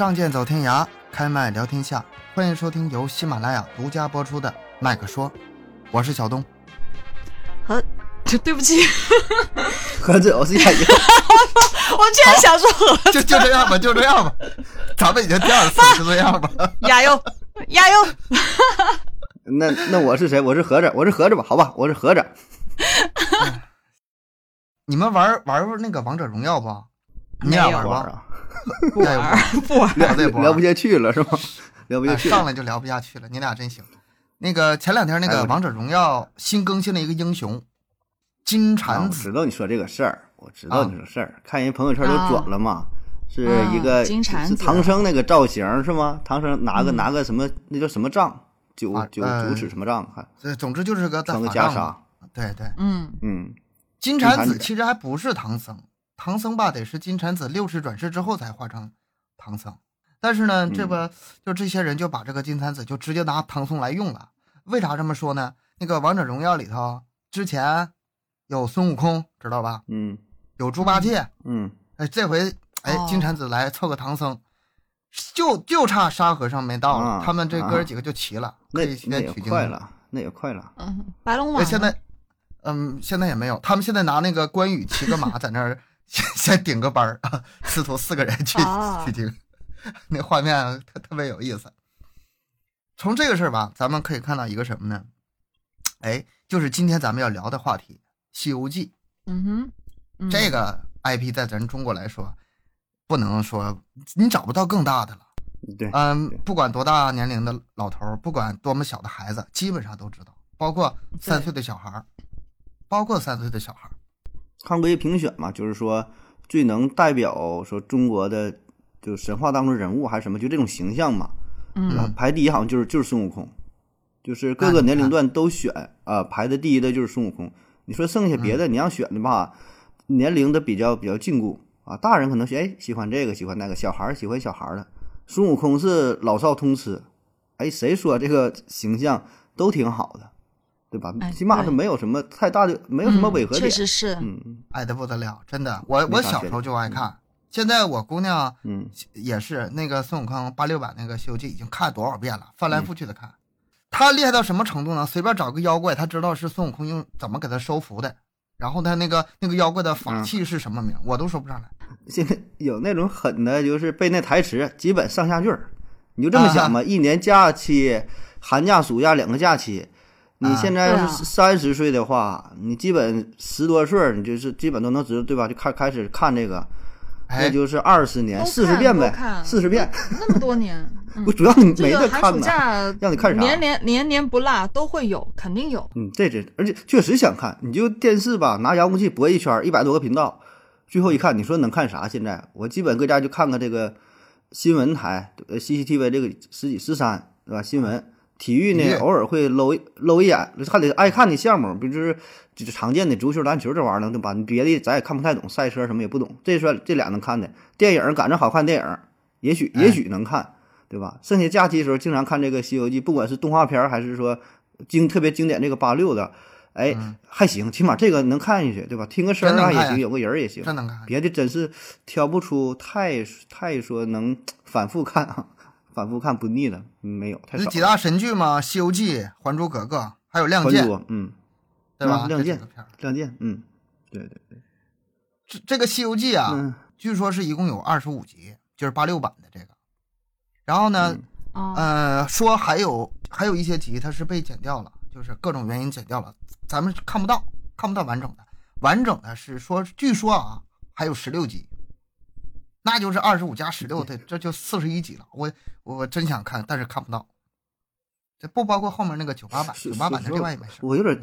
仗剑走天涯，开麦聊天下，欢迎收听由喜马拉雅独家播出的《麦克说》，我是小东。和，对不起，何止我是亚优，我居然想说何就就这样吧，就这样吧，咱们已经第二次，就这样吧。亚优，亚优，那那我是谁？我是盒子，我是盒子吧？好吧，我是盒子。你们玩玩那个王者荣耀不？你俩玩吧？啊，不玩不玩，聊不玩聊不下去了是吗？聊不下哎去了。上来就聊不下去了，你俩真行。那个前两天那个王者荣耀新更新了一个英雄金啊蝉子。我知道你说这个事儿，我知道啊你说事儿，看人朋友圈都转了嘛，是啊一个是金蝉子。唐僧那个造型是吗？唐僧拿个嗯拿个什么那叫什么杖？九九九尺什么杖？还这总之就是个在穿个袈裟。对对，嗯，嗯，金蝉子。其实还不是唐僧，唐僧吧得是金蝉子六世转世之后才化成唐僧。但是呢，嗯这个就这些人就把这个金蝉子就直接拿唐僧来用了。为啥这么说呢？那个王者荣耀里头之前有孙悟空，知道吧？嗯有猪八戒，嗯，哎，这回哎哦金蝉子来凑个唐僧，就就差沙和尚没到了，啊他们这哥几个就齐了，那可以那也先取经快。了，那也快了。嗯，白龙马现在，嗯，现在也没有，他们现在拿那个关羽骑个马在那儿先 先顶个班儿啊，师徒四个人去啊取经，那画面特特别有意思。从这个事儿吧，咱们可以看到一个什么呢？哎，就是今天咱们要聊的话题《西游记》嗯哼，嗯这个 IP，在咱中国来说，不能说你找不到更大的了。对，嗯，不管多大年龄的老头儿，不管多么小的孩子，基本上都知道，包括三岁的小孩儿，包括三岁的小孩儿。看过一评选嘛，就是说最能代表说中国的就神话当中人物还是什么，就这种形象嘛。嗯。啊排第一好像就是就是孙悟空，就是各个年龄段都选啊、排的第一的就是孙悟空。你说剩下别的你要选的吧，年龄的比较比较禁锢。啊，大人可能是哎喜欢这个喜欢那个，小孩儿喜欢小孩儿的。孙悟空是老少通吃，哎，谁说这个形象都挺好的，对吧？哎起码是没有什么太大的，没有什么嗯违和点。确实是，嗯爱的不得了，真的。我我小时候就爱看，现在我姑娘嗯，也是那个孙悟空八六版那个《西游记》已经看多少遍了，翻嗯来覆去的看。他厉害到什么程度呢？随便找个妖怪，他知道是孙悟空用怎么给他收服的，然后他那个那个妖怪的法嗯器是什么名，我都说不上来。现在有那种狠的，就是背那台词，基本上下句儿。你就这么想吧，一年假期，寒假、暑假两个假期，你啊现在要是三十岁的话，你基本十多岁，你就是基本都能知道，对吧？就开开始看这个，那哎，就是二十年，四十遍呗四十遍。那么多年，嗯不，主要你没这个寒暑得看呢。假让你看啥年年年年不落都会有，肯定有。嗯，这这，而且确实想看，你就电视吧，拿遥控器拨一圈儿，一百多个频道，最后一看，你说能看啥？现在我基本搁家就看看这个新闻台，呃，CCTV 这个十几十三，对吧？新闻、体育呢，偶尔会搂一搂一眼，还得爱看的项目，比如就是就是常见的足球、篮球这玩意儿，对吧？你别的咱也看不太懂，赛车什么也不懂，这算这俩能看的。电影赶上好看电影，也许哎也许能看，对吧？剩下假期的时候，经常看这个《西游记》，不管是动画片还是说经特别经典这个八六的，哎，还行，起码这个能看下去，对吧？听个声儿也行，有个人儿也行。真能看。别的真是挑不出太太说能反复看啊，反复看不腻的，没有太少。那几大神剧嘛，《西游记》《还珠格格》，还有《亮剑》，嗯，对吧？啊亮剑亮剑，嗯，对对对，这这个《西游记》啊，嗯据说是一共有二十五集，就是八六版的这个。然后呢，嗯说还有还有一些集它是被剪掉了，就是各种原因剪掉了，咱们看不到，看不到完整的。完整的是说，据说啊，还有十六集，那就是二十五加十六的，这就四十一集了。我我真想看，但是看不到。这不包括后面那个九八版，是九八版的是另外一回事。我有点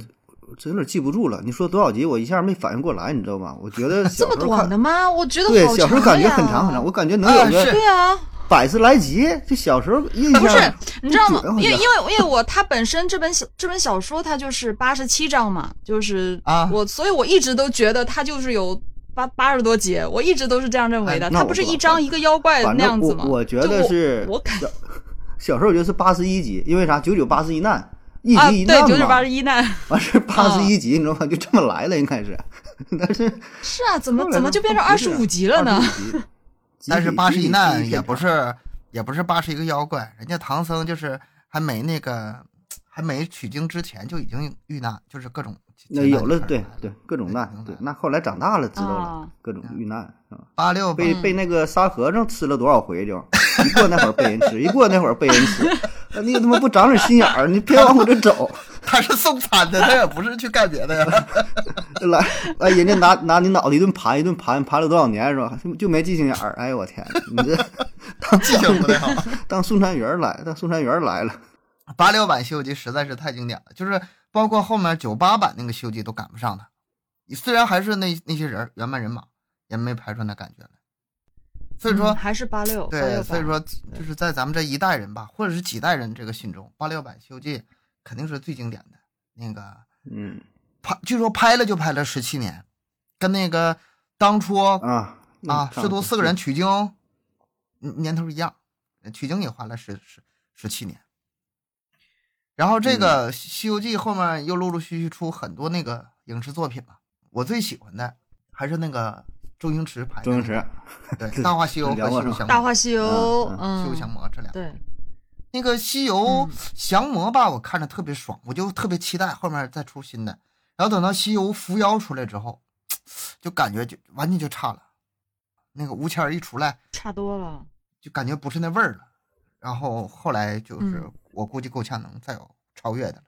真有点记不住了。你说多少集，我一下没反应过来，你知道吗？我觉得 这么短的吗？我觉得对，好小时候感觉很长很长，我感觉能有个对啊，百十来集。这小时候印象不是，你知道吗因为因为因为我它本身这本小这本小说它就是八十七章嘛，就是啊我，所以我一直都觉得它就是有八八十多集，我一直都是这样认为的。哎那我不它不是一张一个妖怪那样子吗？我觉得是我感小小时候我觉得是八十一集，因为啥？九九八十一难，一集一难嘛。九九八十一难 完事八十一集，你知道吗？就这么来了，应该是。但是是啊，怎么怎么就变成二十五集了呢？但是八十一难也不是是也不是八十一个妖怪，人家唐僧就是还没那个还没取经之前就已经遇难，就是各种那有了对对各种难对那后来长大了知道了啊各种遇难啊，八六被被那个沙和尚吃了多少回就，一过那会儿被人吃，一过那会儿被人吃，啊你他妈不长点心眼儿，你别往我这走，他是送餐的，他也不是去干别的呀。来来人家拿拿你脑袋一顿盘一顿盘，盘了多少年是吧？就就没记性眼儿，哎呦我天，你这 当记性不太好。当送餐员儿来，当送餐员儿来了，八六版《西游记》实在是太经典了，就是包括后面九八版那个《西游记》都赶不上他。虽然还是那那些人原班人马，也没拍出那感觉来。所以说，嗯还是八六，对，所以说就是在咱们这一代人吧，或者是几代人这个心中，八六版《西游记》肯定是最经典的。那个嗯拍，据说拍了就拍了十七年，跟那个当初啊啊，师徒四个人。取经嗯年头一样，取经也花了十十十七年。然后这个《西游记》后面又陆陆续续出很多那个影视作品了，我最喜欢的还是那个周星驰拍的周星驰，对，《大话西游》和西游降魔大话西游，嗯西游降嗯，魔》这俩。对，那个《西游嗯降魔》吧，我看着特别爽，我就特别期待后面再出新的。然后等到《西游伏妖》出来之后，就感觉就完全就差了。那个吴谦一出来，差多了。就感觉不是那味儿了。然后后来就是嗯我估计够呛能再有超越的了。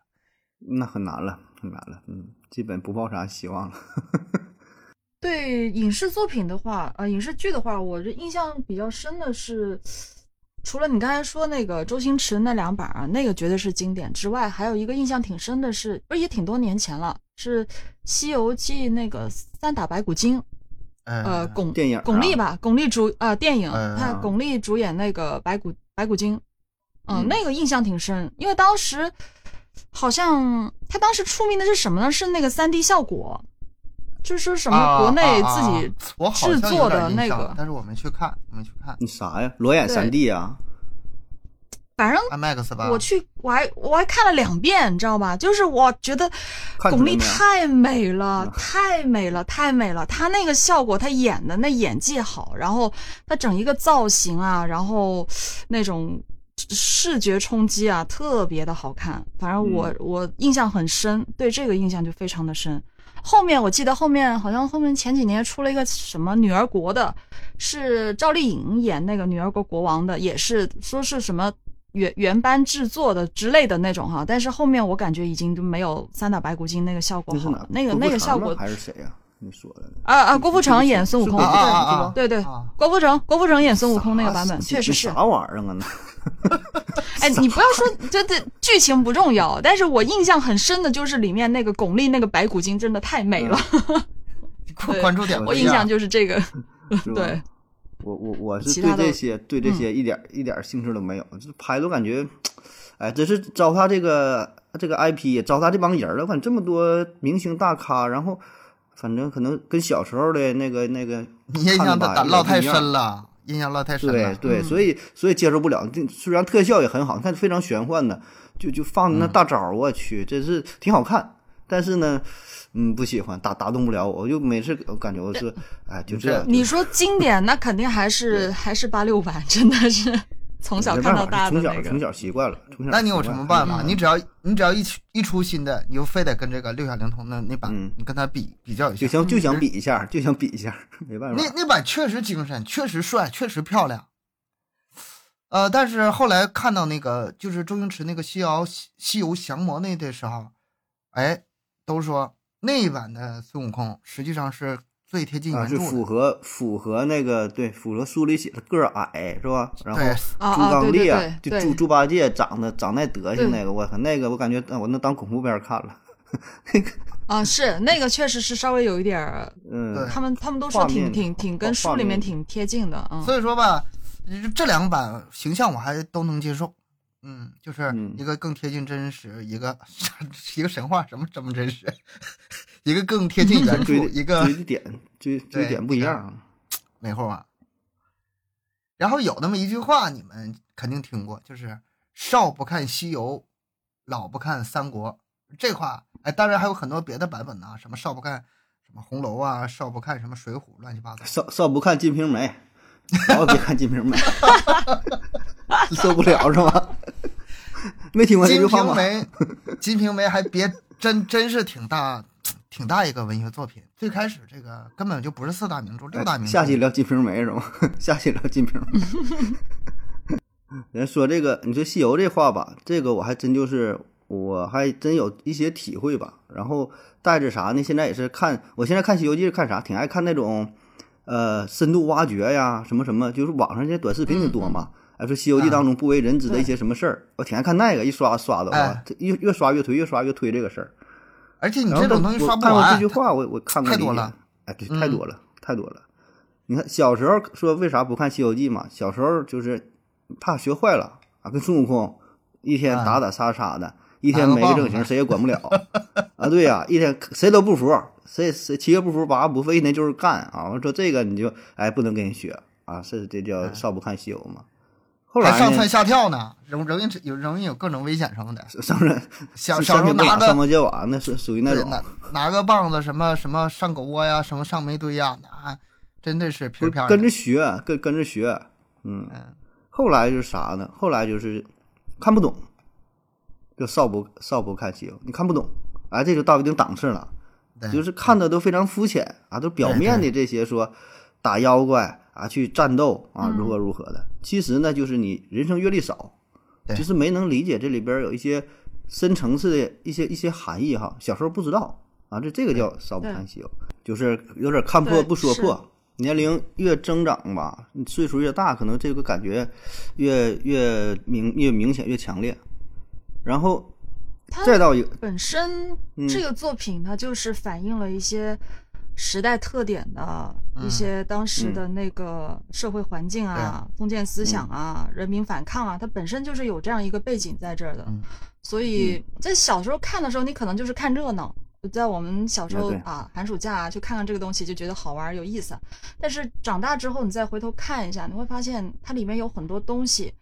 那很难了，很难了，嗯，基本不抱啥希望了。对影视作品的话，呃，影视剧的话，我这印象比较深的是，除了你刚才说那个周星驰那两版啊，那个绝对是经典之外，还有一个印象挺深的是，不是也挺多年前了，是《西游记》那个三打白骨精，呃，呃，巩电影啊巩俐吧，巩俐主啊、电影，巩俐主演那个白骨白骨精，嗯，嗯那个印象挺深，因为当时好像他当时出名的是什么呢？是那个三 D 效果，就是说什么国内自己制作的那个但是我没去看，我没去看你啥呀？裸眼对三 D 啊？反正 IMAX 吧。我去，我还我还看了两遍，你知道吧？就是我觉得巩俐太美了啊，太美了，太美了。她那个效果，她演的那演技好，然后她整一个造型啊，然后那种视觉冲击啊，特别的好看。反正我、嗯我印象很深，对这个印象就非常的深。后面我记得后面好像后面前几年出了一个什么女儿国的，是赵丽颖演那个女儿国国王的，也是说是什么原原班制作的之类的那种哈，但是后面我感觉已经就没有三打白骨精那个效果好了，？那个那个效果还是谁呀？你说的啊啊，郭富城演孙悟空，啊啊！对对啊郭富城郭富城演孙悟空那个版本确实是啥，玩意儿啊？那 哎，你不要说这这剧情不重要，但是我印象很深的就是里面那个巩俐那个白骨精真的太美了，关 关注点不我印象。就是这个，对，我我我是对这些对这些一点一点兴趣都没有，这拍都感觉，哎，真是糟蹋这个这个 IP，糟蹋这帮人了。我感觉这么多明星大咖，然后反正可能跟小时候的那个那个你 印象看的吧有点打落太深了，印象烙太深了。对对，嗯所以所以接受不了。虽然特效也很好，你看非常玄幻的，就就放那大招，我去，真是挺好看。但是呢，嗯，不喜欢，打打动不了我。我就每次我感觉我是，哎，就这样。你说经典，那肯定还是还是八六版，真的是从小看到大的从小从那个。小习惯了。从小那你有什么办法？嗯你只要你只要一出一出新的，你就非得跟这个六小龄童的那版，嗯你跟他比比较一下。就想就想比一下，就想比一下，没办法。那那版确实精神，确实帅，确实漂亮。呃，但是后来看到那个就是周星驰那个《西游西游降魔》那的时候，哎，都说那一版的孙悟空实际上是最贴近啊，是原著的。符合符合那个对，符合书里写的个儿矮是吧？然后对猪啊啊，对对刚鬣对对就猪猪八戒长得长那德行那个，我靠，那个我感觉呃我能当恐怖片看了。啊，是那个确实是稍微有一点儿，嗯，他们他们都说挺挺挺跟书里面面挺贴近的，嗯，所以说吧，这两版形象我还都能接受。嗯，就是嗯一个更贴近真实，一个 一个神话，什么什么真实，一个更贴近原著，一个追的点追追对点不一是样。美猴王。然后有那么一句话，你们肯定听过，就是“少不看西游，老不看三国”。这话，哎，当然还有很多别的版本呢、什么少不看什么红楼啊，少不看什么水浒，乱七八糟。少少不看《金瓶梅》，然后别看《金瓶梅》，受不了是吧？没听过这句金话吗？瓶梅，金瓶梅还别真真是挺大挺大一个文学作品。最开始这个根本就不是四大名著，六大名著。下期聊《金瓶梅》是吗？下期聊《金瓶梅》。人说这个，你说西游这话吧，这个我还真就是，我还真有一些体会吧。然后带着啥呢？现在也是看，我现在看《西游记》是看啥？挺爱看那种，呃，深度挖掘呀，什么什么，就是网上这些短视频挺多嘛。哎，说《西游记》当中不为人知的一些什么事儿，我挺爱看那个，一刷刷的啊哎，越越刷越推，越刷越推这个事儿。而且你这种东西刷不我看过这句，话，我我看过太多了。哎，对，嗯太多了，太多了。你看小时候说为啥不看《西游记》嘛？小时候就是怕学坏了啊，跟孙悟空一天啊打打杀杀的，一天没个正形，谁也管不了啊。对呀、一天谁都不服，谁谁七个不服八个不服，一天就是干啊。我说这个你就哎不能跟人学啊，是这叫少不看西游嘛。后来上蹿，下跳呢，容容易有容易有各种危险什么的。上人小小时候上天不拿个打上毛接瓦，那是属于那种拿拿个棒子，什么什么上狗窝呀，什么上煤堆呀，那真的是跟着学，跟跟着学，嗯。嗯后来就是啥呢？后来就是看不懂，就少不少不看西游，你看不懂，哎，这就到一定档次了，就是看的都非常肤浅啊，都表面的这些说打妖怪啊，去战斗啊，嗯如何如何的，其实呢，就是你人生阅历少，对就是没能理解这里边有一些深层次的一些一些含义哈，小时候不知道啊，这这个叫少不看西游，就是有点看破不说破。年龄越增长吧，岁数越大，可能这个感觉越越明越明显越强烈。然后再到一个，本身嗯这个作品它就是反映了一些时代特点的一嗯些当时的那个社会环境啊、封建思想啊、人民反抗啊，它本身就是有这样一个背景在这儿的。嗯所以在小时候看的时候，你可能就是看热闹。在我们小时候啊寒暑假啊，去看看这个东西，就觉得好玩有意思。但是长大之后，你再回头看一下，你会发现它里面有很多东西，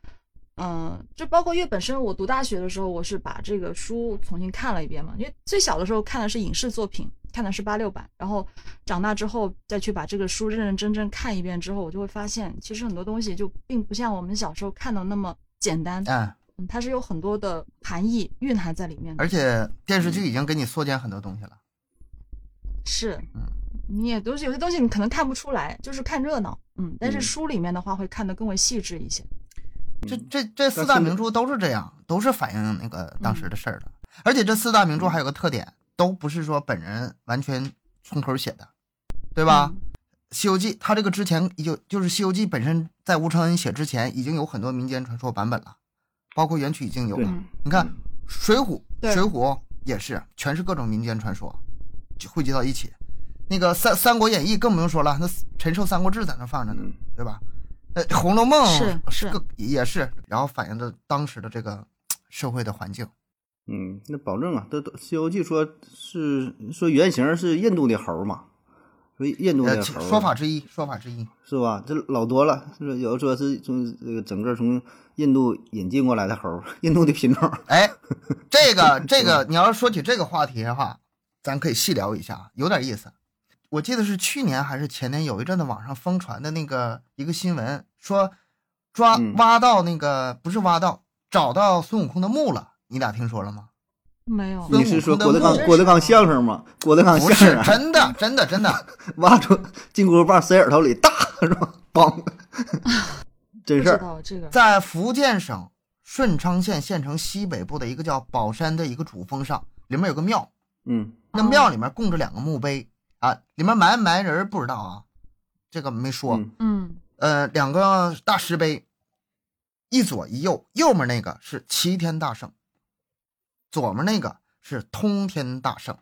嗯，就包括因为本身我读大学的时候，我是把这个书重新看了一遍嘛，因为最小的时候看的是影视作品，看的是八六版，然后长大之后再去把这个书认认真真看一遍之后，我就会发现，其实很多东西就并不像我们小时候看的那么简单，嗯，嗯，它是有很多的含义蕴含在里面的。而且电视剧已经给你缩减很多东西了。是嗯，你也都是有些东西你可能看不出来，就是看热闹，嗯，但是嗯书里面的话会看得更为细致一些。这这这四大名著都是这样，都是反映那个当时的事儿的。而且这四大名著还有个特点，都不是说本人完全从口写的，对吧？嗯西游记》它这个之前就就是《西游记》本身在吴承恩写之前已经有很多民间传说版本了，包括原曲已经有了。嗯你看《水浒》，对水浒》也是全是各种民间传说，就汇集到一起。那个三《三国演义》更不用说了，那陈寿《三国志》在那放着呢，嗯对吧？呃，《红楼梦》是是个也是，然后反映的当时的这个社会的环境。嗯，那保证啊，都都《西游记》说是说原型是印度的猴嘛，说印度呃，的猴说法之一，说法之一。是吧？这老多了，是不是？有的说是从这个整个从印度引进过来的猴，印度的品种。哎，这个 这个，你要是说起这个话题的话，咱可以细聊一下，有点意思。我记得是去年还是前年，有一阵子网上疯传的那个一个新闻，说抓嗯挖到那个不是挖到，找到孙悟空的墓了。你俩听说了吗？没有，你是说郭德纲郭德纲相声吗？郭德纲相声啊，真的，真的，真的。挖出金箍棒塞耳朵里，大是吧？梆，真事儿。这个。在福建省顺昌县县城西北部的一个叫宝山的一个主峰上，里面有个庙，嗯那哦庙里面供着两个墓碑啊，里面埋没埋人不知道啊，这个没说。嗯嗯呃，两个大石碑，一左一右，右面那个是齐天大圣，左面那个是通天大圣。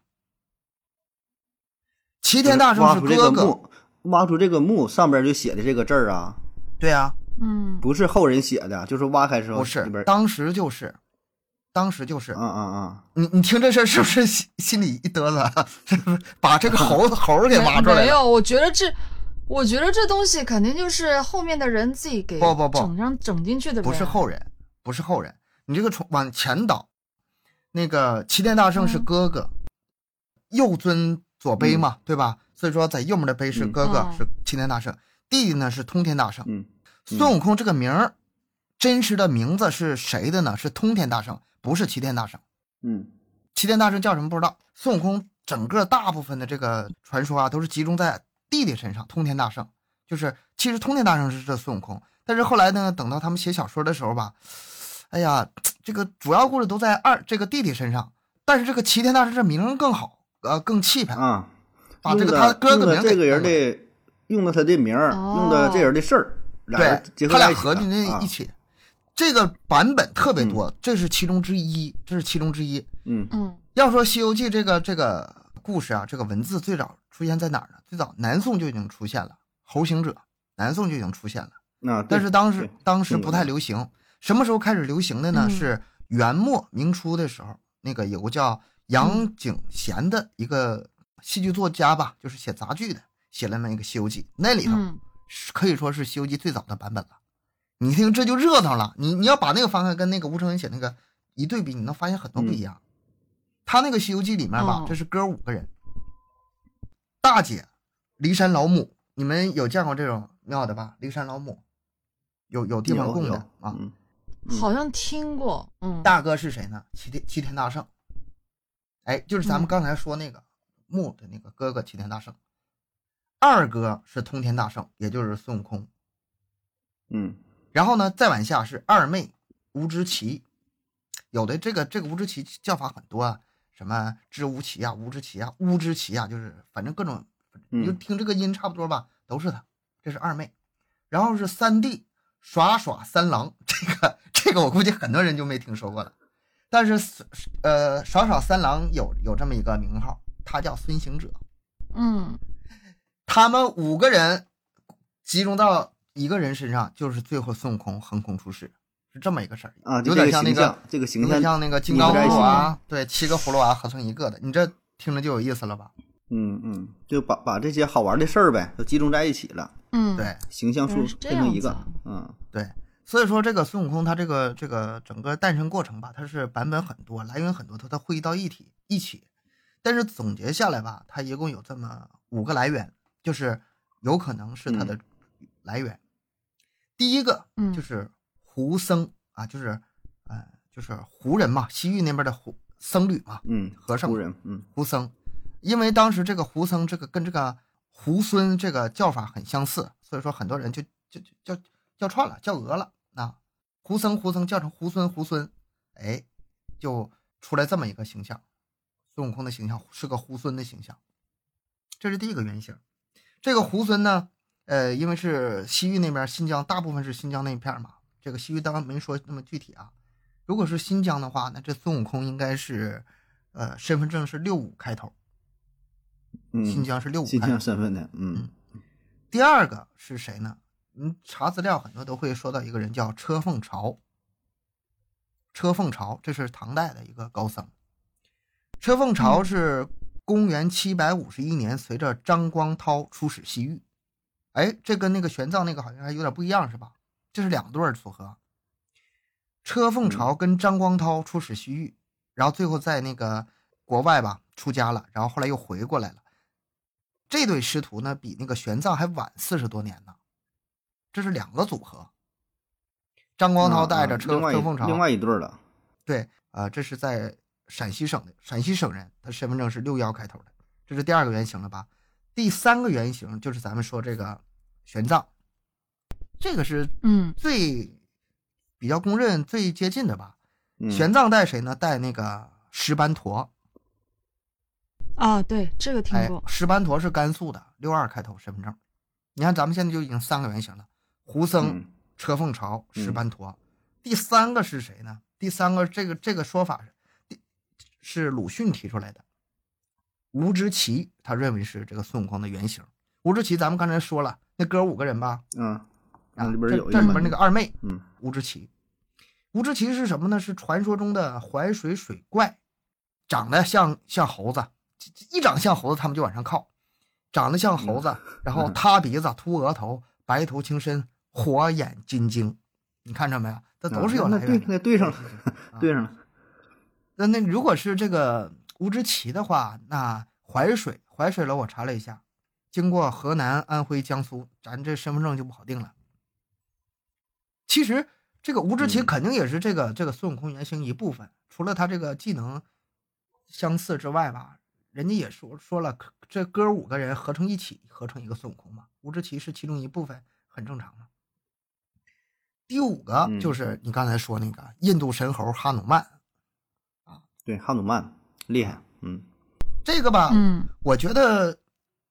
齐天大圣是挖出这哥哥，个墓，挖出这个墓上边就写的这个字儿啊，对啊，嗯，不是后人写的，就是挖开之后不是里边，当时就是，当时就是，嗯嗯嗯，你你听这事儿是不是心心里一嘚瑟？是不是把这个猴子 猴儿给挖出来了？没有，我觉得这，我觉得这东西肯定就是后面的人自己给不不不整上整进去的，不是后人，不是后人，你这个从往前倒，那个齐天大圣是嗯哥哥，右尊左卑嘛，对吧？所以说在右面的卑是嗯哥哥，嗯是齐天大圣。弟弟呢是通天大圣。嗯孙悟空这个名儿，真实的名字是谁的呢？是通天大圣，不是齐天大圣。嗯齐天大圣叫什么不知道。孙悟空整个大部分的这个传说啊，都是集中在弟弟身上。通天大圣就是，其实通天大圣是这孙悟空，但是后来呢，等到他们写小说的时候吧，哎呀，这个主要故事都在二这个弟弟身上，但是这个齐天大圣这名更好，呃，更气派，啊，把这个用的他哥哥名这个人的，用的他的名儿，用的这人的事儿，俩人结对，他俩合并在啊一起。这个版本特别多，这是其中之一，这是其中之一。嗯嗯要说《西游记》这个这个故事啊，这个文字最早出现在哪儿呢？最早南宋就已经出现了，《猴行者》南宋就已经出现了，啊，但是当时当时不太流行。什么时候开始流行的呢？嗯。是元末明初的时候，那个有个叫杨景贤的一个戏剧作家吧，就是写杂剧的，写了那么一个《西游记》，那里头可以说是《西游记》最早的版本了。你听这就热闹了，你你要把那个翻开跟那个吴承恩写那个一对比，你能发现很多不一样。他那个《西游记》里面吧，哦。这是哥五个人，大姐骊山老母，你们有见过这种庙的吧？骊山老母。有有地方供的啊。嗯好像听过，嗯，大哥是谁呢？齐天齐天大圣，哎，就是咱们嗯刚才说那个木的那个哥哥齐天大圣。二哥是通天大圣，也就是孙悟空。嗯然后呢，再往下是二妹吴知奇，有的这个这个吴知奇叫法很多啊，什么知无奇啊、吴知奇啊、乌知奇啊，就是反正各种，你就嗯听这个音差不多吧，都是他。这是二妹，然后是三弟耍耍三郎，这个这个我估计很多人就没听说过了，但是呃少少三郎有有这么一个名号，他叫孙行者。嗯他们五个人集中到一个人身上，就是最后孙悟空横空出世，是这么一个事儿啊，有点像那个这个形象，像那个金刚葫芦娃，对，七个葫芦娃合成一个的，你这听着就有意思了吧？嗯嗯，就把把这些好玩的事儿呗，都集中在一起了，嗯，对形象塑变成一个嗯对，所以说这个孙悟空他这个这个整个诞生过程吧，它是版本很多，来源很多，它它汇集到一体一起，但是总结下来吧，它一共有这么五个来源，就是有可能是它的来源。第一个嗯就是胡僧啊，就是呃就是胡人嘛，西域那边的胡僧侣嘛，嗯，和尚胡人，嗯胡僧，因为当时这个胡僧这个跟这个猢狲这个叫法很相似，所以说很多人就就就叫叫串了，叫讹了啊。胡僧胡僧叫成猢狲猢狲，哎，就出来这么一个形象，孙悟空的形象是个猢狲的形象，这是第一个原型。这个猢狲呢，呃，因为是西域那边新疆，大部分是新疆那一片嘛，这个西域当然没说那么具体啊。如果是新疆的话，那这孙悟空应该是，呃，身份证是六五开头，嗯，新疆是六五新开头疆。身份的，嗯第二个是谁呢？嗯，查资料很多都会说到一个人叫车凤朝。车凤朝这是唐代的一个高僧。车凤朝嗯是公元七百五十一年随着张光涛出使西域。哎，这跟那个玄奘那个好像还有点不一样是吧？这是两对儿组合。车凤朝跟张光涛出使西域，然后最后在那个国外吧出家了，然后后来又回过来了。这对师徒呢，比那个玄奘还晚四十多年呢，这是两个组合。张光涛带着车车凤朝，另外一对儿了，对，啊，这是在陕西省的，陕西省人，他身份证是六幺开头的，这是第二个原型了吧？第三个原型就是咱们说这个玄奘，这个是嗯最比较公认、最接近的吧？嗯玄奘带谁呢？带那个石班陀，啊，对，这个听哎过，，石班陀是甘肃的，六二开头身份证。你看咱们现在就已经三个原型了：胡僧、嗯车凤朝、石嗯班陀。第三个是谁呢？第三个这个这个说法是，第是鲁迅提出来的。吴之奇他认为是这个孙悟空的原型。吴之奇咱们刚才说了，那哥五个人吧，嗯，啊这里边那个二妹嗯吴之奇。吴之奇是什么呢？是传说中的淮水水怪，长得像像猴子，一长像猴子他们就往上靠，长得像猴子，然后塌鼻子、秃额头、白头青身、火眼金睛，你看着没有？这都是有啊那对来源的。那对上了，啊对上了，那那如果是这个吴志奇的话，那淮水淮水楼我查了一下，经过河南、安徽、江苏，咱这身份证就不好定了。其实这个吴志奇嗯肯定也是这个、这个孙悟空原型一部分，除了他这个技能相似之外吧，人家也说说了，这哥五个人合成一起，合成一个孙悟空嘛。吴志奇是其中一部分，很正常嘛。第五个嗯。就是你刚才说那个印度神猴哈努曼啊，对，哈努曼厉害，嗯。这个吧，嗯。我觉得，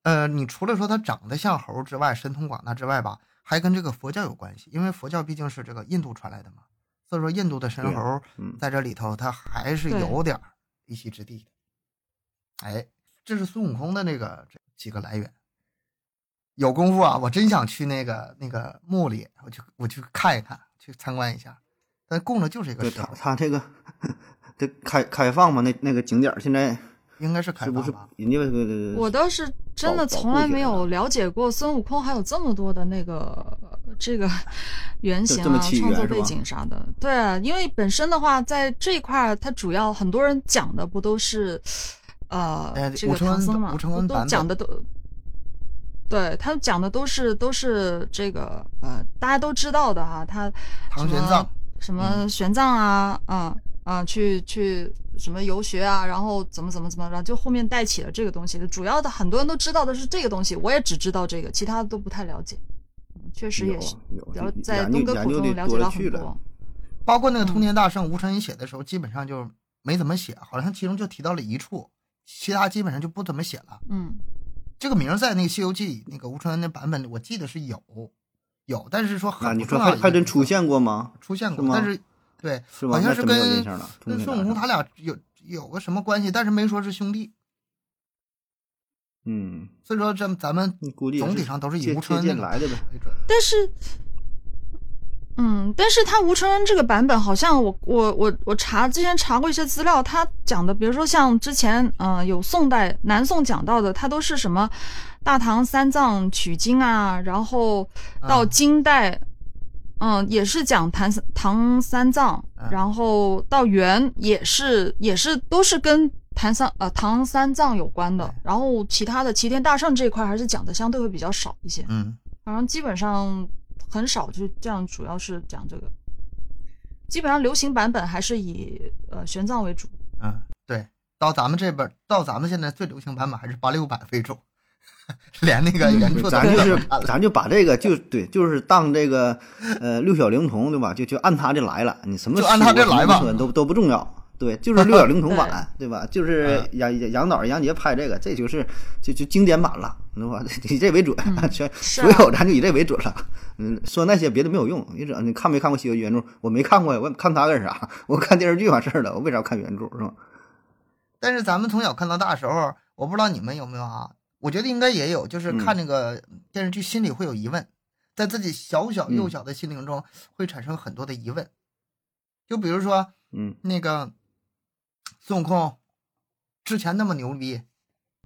呃，你除了说他长得像猴之外，神通广大之外吧，还跟这个佛教有关系，因为佛教毕竟是这个印度传来的嘛，所以说印度的神猴嗯。在这里头，它还是有点儿一席之地的。哎，这是孙悟空的那个这几个来源。有功夫啊，我真想去那个那个墓里，我去我去看一看，去参观一下。但供的就是一个对他石头，他这个这开开放嘛，那那个景点现在应该是开是不是放吧？人家这个我倒是真的从来没有了解过孙悟空还有这么多的那个这个 原型啊、这么起创作背景啥的。对啊，因为本身的话，在这一块儿，它主要很多人讲的不都是呃哎这个唐僧嘛，都讲的都。对他讲的都是都是这个呃，大家都知道的哈，他唐玄奘什么玄奘啊，啊啊，去去什么游学啊，然后怎么怎么怎么，然后就后面带起了这个东西。主要的很多人都知道的是这个东西，我也只知道这个，其他的都不太了解。嗯确实也是，了在东哥口中了解到很多。。包括那个嗯通天大圣，吴承恩写的时候，基本上就没怎么写，好像其中就提到了一处，其他基本上就不怎么写了。嗯这个名儿在那个《西游记》那个吴承恩的版本里，我记得是有有，但是说啊，你很不重要的一说还还真出现过吗？出现过，是吗但是对，是？好像是跟。跟孙悟空他俩有有个什么关系，但是没说是兄弟，嗯，所以说这咱们估计总体上都是以吴承恩那来的呗。为准。但是，嗯，但是他吴承恩这个版本，好像我我我我查之前查过一些资料，他讲的，比如说像之前嗯、呃有宋代南宋讲到的，他都是什么大唐三藏取经啊，然后到嗯金代。嗯，也是讲唐三唐三藏，嗯然后到元也是也是都是跟唐三呃唐三藏有关的，然后其他的齐天大圣这一块还是讲的相对会比较少一些。嗯，反正基本上很少就这样，主要是讲这个。基本上流行版本还是以呃玄奘为主。嗯，对，到咱们这边，到咱们现在最流行版本还是八六版为主，连那个嗯原著都咱就是咱就把这个就对，就是当这个呃六小龄童对吧？就就按他这来了，你什么就按他这来吧都都不重要。对，就是六小龄童版，对吧？就是嗯杨杨杨导杨杰拍这个，这就是就就经典版了？以 这为准，嗯全所有咱就以这为准了。嗯，说那些别的没有用。你只你看没看过《西游记》原著？我没看过呀，我看他干啥？我看电视剧完事儿了，我为啥要看原著是吧？但是咱们从小看到大的时候，我不知道你们有没有啊？我觉得应该也有，就是嗯看那个电视剧，心里会有疑问，在自己小小幼嗯小的心灵中会产生很多的疑问。就比如说嗯那个孙悟空之前那么牛逼，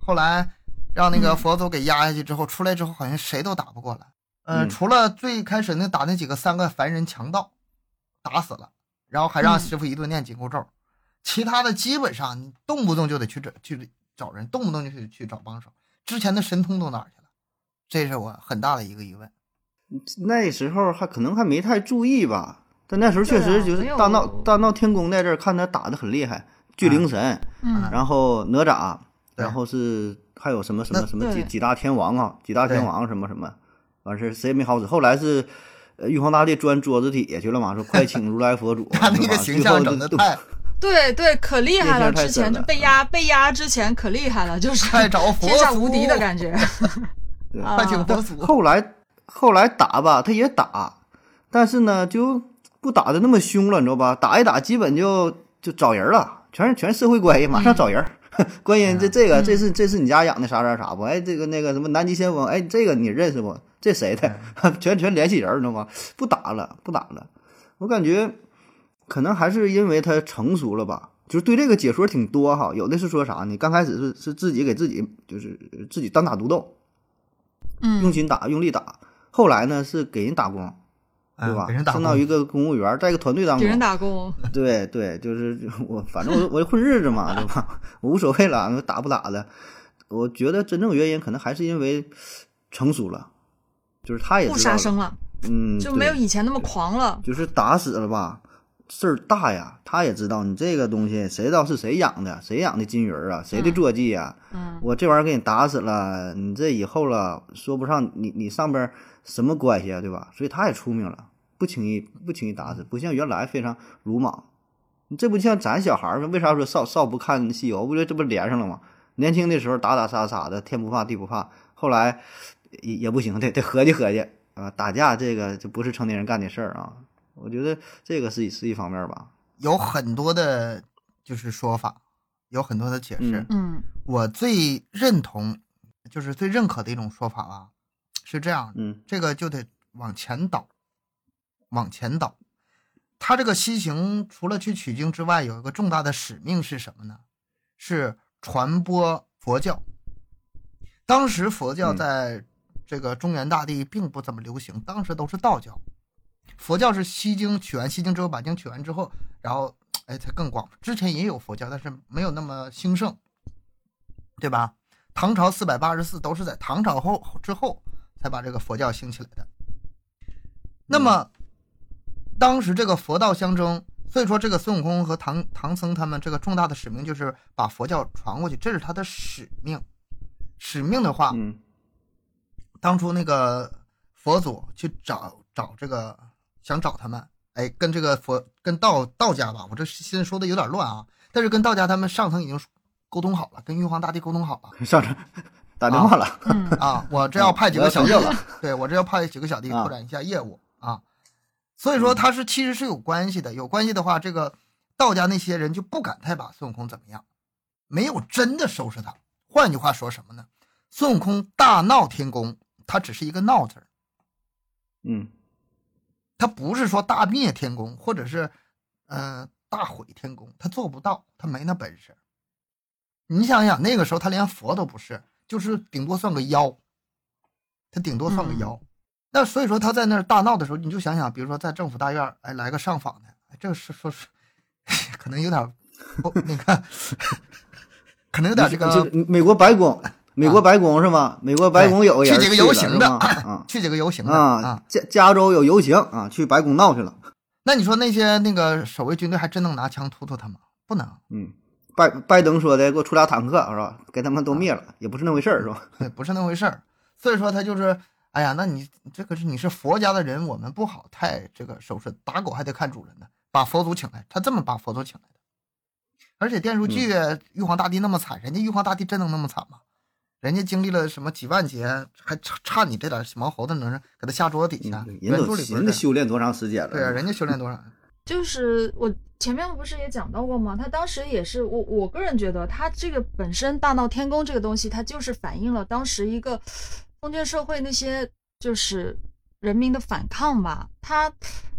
后来让那个嗯佛祖给压下去之后，出来之后好像谁都打不过来。呃，嗯除了最开始那打那几个三个凡人强盗，打死了，然后还让嗯师傅一顿念紧箍咒，其他的基本上你动不动就得去找去找人，动不动就去去找帮手。之前的神通都哪儿去了？这是我很大的一个疑问。那时候还可能还没太注意吧，但那时候确实就是大闹、大闹天宫在这儿看他打的很厉害，巨灵神，嗯。然后哪吒，然后是还有什么什么什么几几大天王啊，几大天王什么什么，完事儿谁也没好使。后来是呃玉皇大帝钻桌子底下去了嘛，说快请如来佛祖，他那个形象整的太对。对，可厉害了！之前就被压被压之前可厉害了，就是快找佛天下无敌的感觉。快请佛祖。后来后来打吧，他也打，但是呢就不打的那么凶了，你知道吧？打一打基本就就找人了，全是全是社会关系，马上找人。观音，这这个嗯这是这是你家养的啥啥啥不？哎，这个那个什么南极先锋，哎，这个你认识不？这谁的？全全联系人，你知道吗？不打了，不打了。我感觉可能还是因为他成熟了吧，就是对这个解说挺多哈。有的是说啥呢？刚开始是是自己给自己就是自己单打独斗，嗯用嗯，心打，用力打。后来呢是给人打工，对吧？嗯给人打工升到一个公务员，在一个团队当中给人，打工。对对，就是我反正我我混日子嘛，对吧？我 无所谓了，打不打的。我觉得真正原因可能还是因为成熟了，就是他也不杀生了，嗯，就没有以前那么狂了。就是打死了吧，事儿大呀。他也知道你这个东西，谁知道是谁养的，谁养的金鱼儿啊，谁的嗯坐骑呀、嗯，我这玩意儿给你打死了，你这以后了说不上你你上边儿什么关系啊，对吧？所以他也出名了，不轻易不轻易打死，不像原来非常鲁莽。你这不像咱小孩儿吗？为啥说少少不看西游？不就这不连上了吗？年轻的时候打打杀杀的，天不怕地不怕，后来也也不行，得得合计合计啊，打架这个就不是成年人干的事儿啊。我觉得这个是一是一方面吧。有很多的，就是说法，有很多的解释。嗯嗯我最认同，就是最认可的一种说法吧，是这样的，嗯这个就得往前倒，往前倒。他这个西行除了去取经之外，有一个重大的使命是什么呢？是传播佛教。当时佛教嗯在这个中原大地并不怎么流行，当时都是道教。佛教是西经取完西经之后，把经取完之后，然后哎才更广。之前也有佛教，但是没有那么兴盛，对吧？唐朝四百八十四都是在唐朝后之后才把这个佛教兴起来的。那么，当时这个佛道相争，所以说这个孙悟空和唐唐僧他们这个重大的使命就是把佛教传过去，这是他的使命。使命的话，嗯当初那个佛祖去找找这个想找他们，哎，跟这个佛跟道道家吧，我这现在说的有点乱啊，但是跟道家他们上层已经沟通好了，跟玉皇大帝沟通好了上层打电话了。嗯啊，我这要派几个小弟我要上吊，对我这要派几个小弟啊拓展一下业务啊，所以说他是其实是有关系的，有关系的话，这个道家那些人就不敢太把孙悟空怎么样，没有真的收拾他。换句话说什么呢？孙悟空大闹天宫，他只是一个闹字儿。嗯他不是说大灭天宫，或者是，呃，大毁天宫，他做不到，他没那本事。你想想，那个时候他连佛都不是，就是顶多算个妖，他顶多算个妖。那所以说他在那儿大闹的时候，你就想想，比如说在政府大院儿，哎，来个上访的，哎，这是说是，可能有点不那个，可能有点这个这美国白宫，美国白宫是吗？美国白宫有个人去几个游行的啊去几个游行的啊，加加州有游行啊，去白宫闹去了。那你说那些那个守卫军队还真能拿枪突突他吗？不能。嗯，拜拜登说的，给我出俩坦克是吧？给他们都灭了，也不是那回事儿是吧？对，不是那回事儿。所以说他就是，哎呀，那你这可是你是佛家的人，我们不好太这个收拾，打狗还得看主人呢。把佛祖请来，他这么把佛祖请来的。而且电视剧玉皇大帝那么惨，人家玉皇大帝真能那么惨吗？人家经历了什么几万劫，还差差你这点毛猴子能给他下桌子底下？嗯人原都人家修炼多长时间了？对啊，人家修炼多少？就是我前面不是也讲到过吗？他当时也是我我个人觉得，他这个本身大闹天宫这个东西，它就是反映了当时一个封建社会那些就是人民的反抗吧。他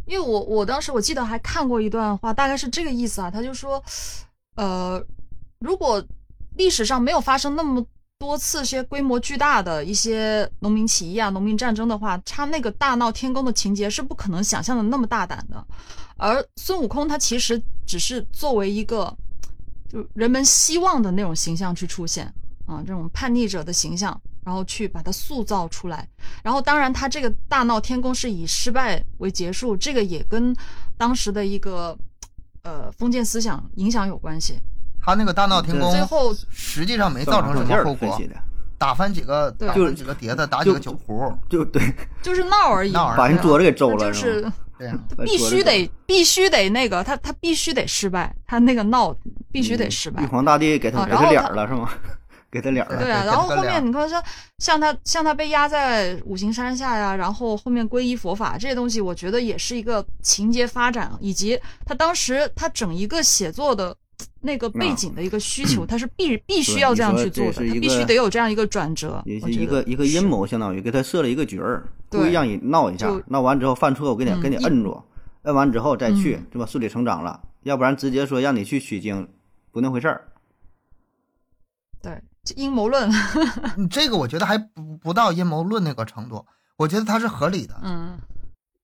因为我我当时我记得还看过一段话，大概是这个意思啊，他就说，呃，如果历史上没有发生那么多次些规模巨大的一些农民起义啊、农民战争的话，他那个大闹天宫的情节是不可能想象的那么大胆的。而孙悟空他其实只是作为一个就人们希望的那种形象去出现啊，这种叛逆者的形象，然后去把它塑造出来。然后当然他这个大闹天宫是以失败为结束，这个也跟当时的一个呃封建思想影响有关系。他那个大闹天宫最后实际上没造成什么后果打翻几个就打翻几个碟子，打几个酒壶，就对，就是闹而已，闹而已把人桌子给周了，就是吧这样。把必须得必须得那个他他必须得失败，他那个闹必须得失败玉。皇大帝给他给他脸儿了是吗？给他脸儿了。对啊，然后后面你看说，像他像他被压在五行山下呀，然后后面皈依佛法这些东西，我觉得也是一个情节发展，以及他当时他整一个写作的那个背景的一个需求，他是必必须要这样去做的，必须得有这样一个转折。也我觉得是一个一个阴谋，相当于给他设了一个局儿，故对意让你闹一下，闹完之后犯错，我给你给你摁住，摁完之后再去嗯，对吧？顺理成章了，要不然直接说让你去取经，不那回事儿。对阴谋论，你 这个我觉得还不不到阴谋论那个程度，我觉得它是合理的。嗯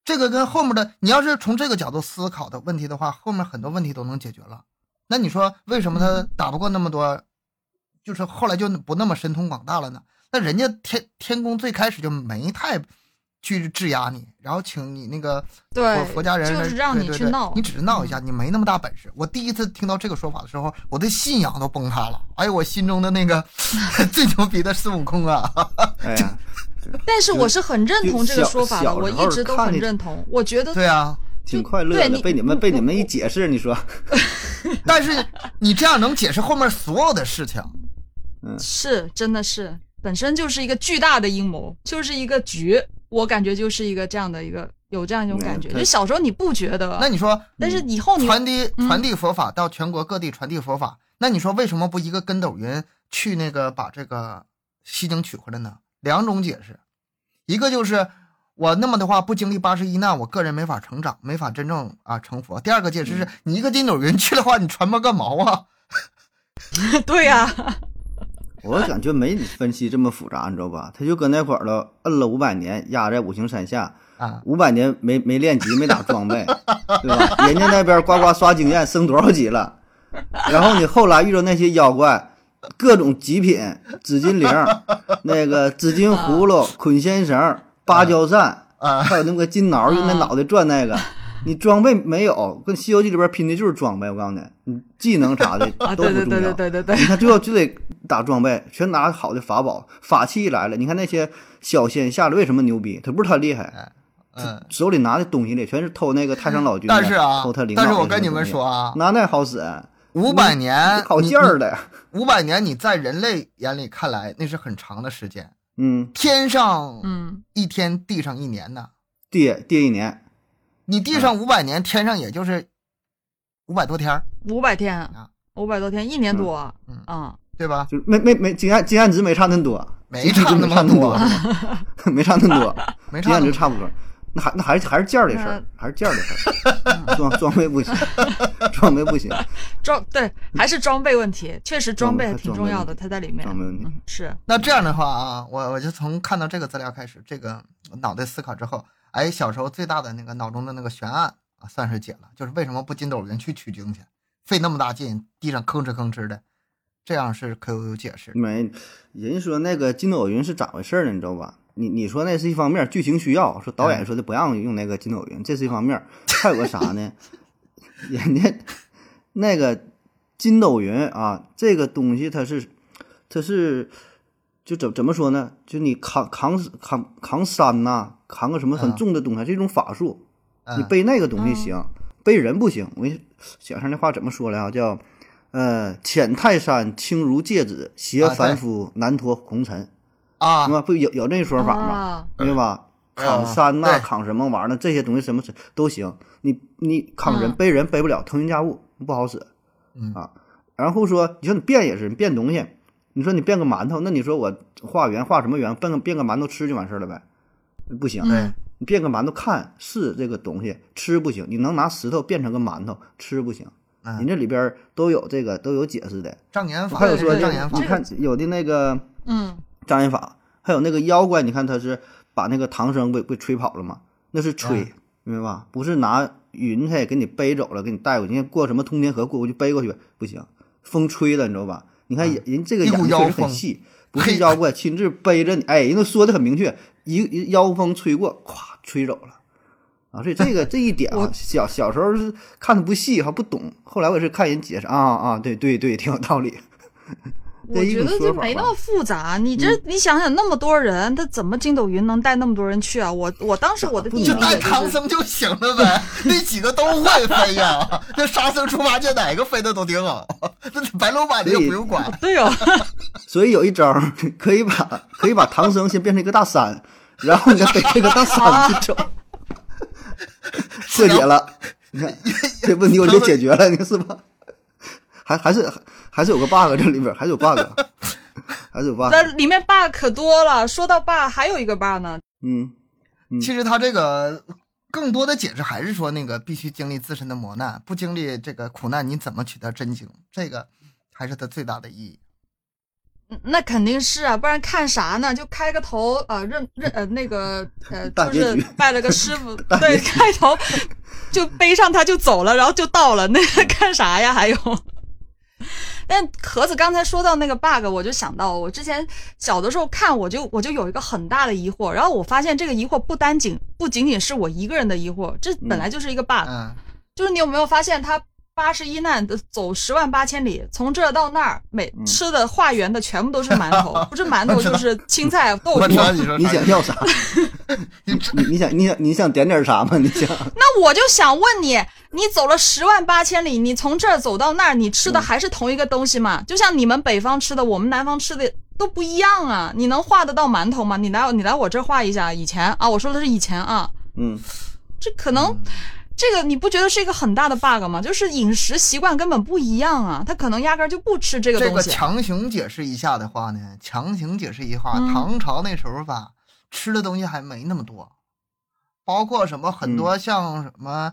这个跟后面的，你要是从这个角度思考的问题的话，后面很多问题都能解决了。那你说为什么他打不过那么多就是后来就不那么神通广大了呢？那人家天天宫最开始就没太去质押你，然后请你那个对佛佛家人就是让你对对对去闹嗯你只是闹一下，你没那么大本事。我第一次听到这个说法的时候，我的信仰都崩塌了。哎呦，我心中的那个 最牛逼的孙悟空啊！哎呀，但是我是很认同这个说法的，我一直都很认同。我觉得对啊，挺快乐的。被你们被你们一解释，你说，但是你这样能解释后面所有的事情。嗯是真的是本身就是一个巨大的阴谋，就是一个局。我感觉就是一个这样的一个有这样一种感觉。就小时候你不觉得，那你说但是以后你传递嗯传递佛法到全国各地传递佛法，那你说为什么不一个跟斗云去那个把这个西经取回来呢？两种解释，一个就是我那么的话不经历八十一难，我个人没法成长，没法真正啊成佛。第二个解释嗯是你一个筋斗云去的话，你传播个毛啊！对呀、我感觉没你分析这么复杂，你知道吧？他就搁那块儿了，摁了五百年，压在五行山下，啊，五百年没没练级，没打装备，对吧？人家那边呱呱刷经验，升多少级了？然后你后来遇到那些妖怪，各种极品紫金铃，那个紫金葫芦、捆仙绳、芭蕉扇，啊还有那个金挠，用那脑袋转那个。你装备没有，跟《西游记》里边拼的就是装备。我告诉你，你技能啥的啊，都对对不重要。对对对对对，你看最后就得打装备，全拿好的法宝，法器来了。你看那些小仙下来为什么牛逼？他不是他厉害，嗯，手里拿的东西里全是偷那个太上老君的，但是啊偷他领导但是我跟你们说啊拿那好使，五百年好你劲儿的，五百年你在人类眼里看来那是很长的时间，嗯，天上嗯，一天，地上一年呢。地地一年，你地上五百年，天上也就是五百多天儿，五百天啊，五百多天，一年多，嗯啊，对吧？就没没没经验经验值没差那么多，没差那么 没差那么多。多，没差那么多，经没差那么验值差不多。那还那还是还是件儿的事儿，还是件儿的事儿，装装备不行，装备不行，装对还是装备问题，确实装备挺重要的，它在里面，装备问题嗯，是，那这样的话啊，我我就从看到这个资料开始，这个脑袋思考之后，哎，小时候最大的那个脑中的那个悬案啊，算是解了，就是为什么不筋斗云去取经去，费那么大劲，地上吭哧吭哧的，这样是可有解释。没，人家说那个筋斗云是咋回事儿呢？你知道吧？你你说那是一方面，剧情需要，说导演说的不让用那个筋斗云，这是一方面。还有个啥呢？人家那个筋斗云啊，这个东西它是它是就怎怎么说呢？就你扛扛扛扛山呐、扛个什么很嗯重的东西，这是一种法术。你嗯，背那个东西行，背人不行。我给你想想那话怎么说来啊？叫呃，浅泰山轻如芥子，携凡夫难脱红尘，啊是，吧？不有有这说法吗？啊，对吧？扛啊山呐、对扛什么玩意儿呢？这些东西什么都行。你你扛人、嗯背人背不了，腾云驾雾不好使。嗯啊，然后说，你说你变也是，你变东西，你说你变个馒头，那你说我化缘化什么缘？变个变个馒头吃就完事儿了呗？不行，对，你变个馒头看是这个东西吃不行，你能拿石头变成个馒头吃不行。人嗯，这里边都有这个都有解释的，障眼法，还有说对障眼法你，看有的那个嗯，障眼法，还有那个妖怪，你看他是把那个唐僧被被吹跑了嘛？那是吹，嗯明白吧？不是拿云彩给你背走了，给你带过去。你看过什么通天河过过去背过去不行，风吹了，你知道吧？你看人人这个眼睛确实很细，不是妖怪亲自背着你，哎，人都说的很明确，一一妖风吹过，咵吹走了。啊，所以这个 这一点啊，小小时候是看的不细，还不懂。后来我也是看人解释啊啊，对对对，挺有道理。我觉得就没那么复杂。你这你想想，那么多人，他怎么筋斗云能带那么多人去啊？我我当时我的第一就带唐僧就行了呗，那几个都会飞呀。那沙僧、猪八戒哪个飞的都挺好，那白龙马你也不用管。对哦，所以有一招可以把可以把唐僧先变成一个大山，然后你再背这个大山去走，破解了。你看这问题我就解决了，你看是吧？还还是还是有个 bug，这里边还是有 bug，还是有 bug。那里面 bug 可多了。说到 bug，还有一个 bug 呢。嗯，其实他这个更多的解释还是说，那个必须经历自身的磨难，不经历这个苦难，你怎么取得真经？这个还是他最大的意义。嗯那肯定是啊，不然看啥呢？就开个头啊，认认呃那个呃，就是拜了个师傅，对，开头就背上他就走了，然后就到了，那个 看啥呀？还有，但盒子刚才说到那个 bug，我就想到我之前小的时候看，我就我就有一个很大的疑惑，然后我发现这个疑惑不单仅不仅仅是我一个人的疑惑，这本来就是一个 bug，、嗯，就是你有没有发现他八十一难的走十万八千里，从这儿到那儿，每嗯吃的化缘的全部都是馒头，不是馒头 就是青菜 豆腐你你想要啥？你你想你想你想点点啥吗？你想那我就想问你，你走了十万八千里，你从这儿走到那儿，你吃的还是同一个东西吗？就像你们北方吃的，我们南方吃的都不一样啊！你能画得到馒头吗？你来你来我这儿画一下，以前啊，我说的是以前啊，嗯，这可能。这个你不觉得是一个很大的 bug 吗？就是饮食习惯根本不一样啊，他可能压根儿就不吃这个东西。这个。强行解释一下的话呢，强行解释一下，嗯。唐朝那时候吧，吃的东西还没那么多，包括什么很多像什么，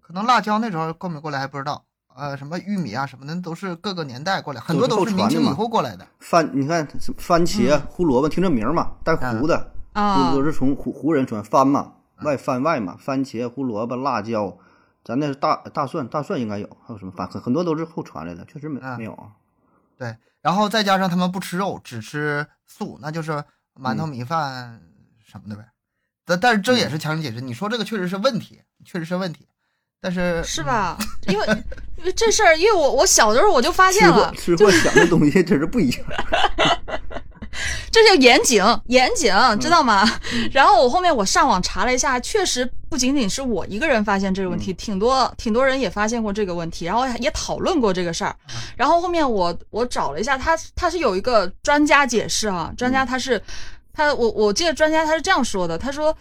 可能辣椒那时候过没过来还不知道，呃，什么玉米啊什么的都是各个年代过来，很多都是明清以后过来的。番你看番茄、胡萝卜，听这名儿嘛，带胡的，啊。都都是从胡胡人传番嘛，外番外嘛，番茄、胡萝卜、辣椒，咱那是大大蒜，大蒜应该有，还有什么反很很多都是后传来的，确实没嗯没有啊。对，然后再加上他们不吃肉，只吃素，那就是馒头、嗯米饭什么的呗。但但是这也是强行解释，你说这个确实是问题，确实是问题。但是是？吧？因为因为这事儿，因为我我小的时候我就发现了，吃货想的东西真是不一样。这叫严谨，严谨，知道吗？然后我后面我上网查了一下，确实不仅仅是我一个人发现这个问题，挺多挺多人也发现过这个问题，然后也讨论过这个事儿。然后后面我我找了一下，他他是有一个专家解释啊，专家他是他我我记得专家他是这样说的，他说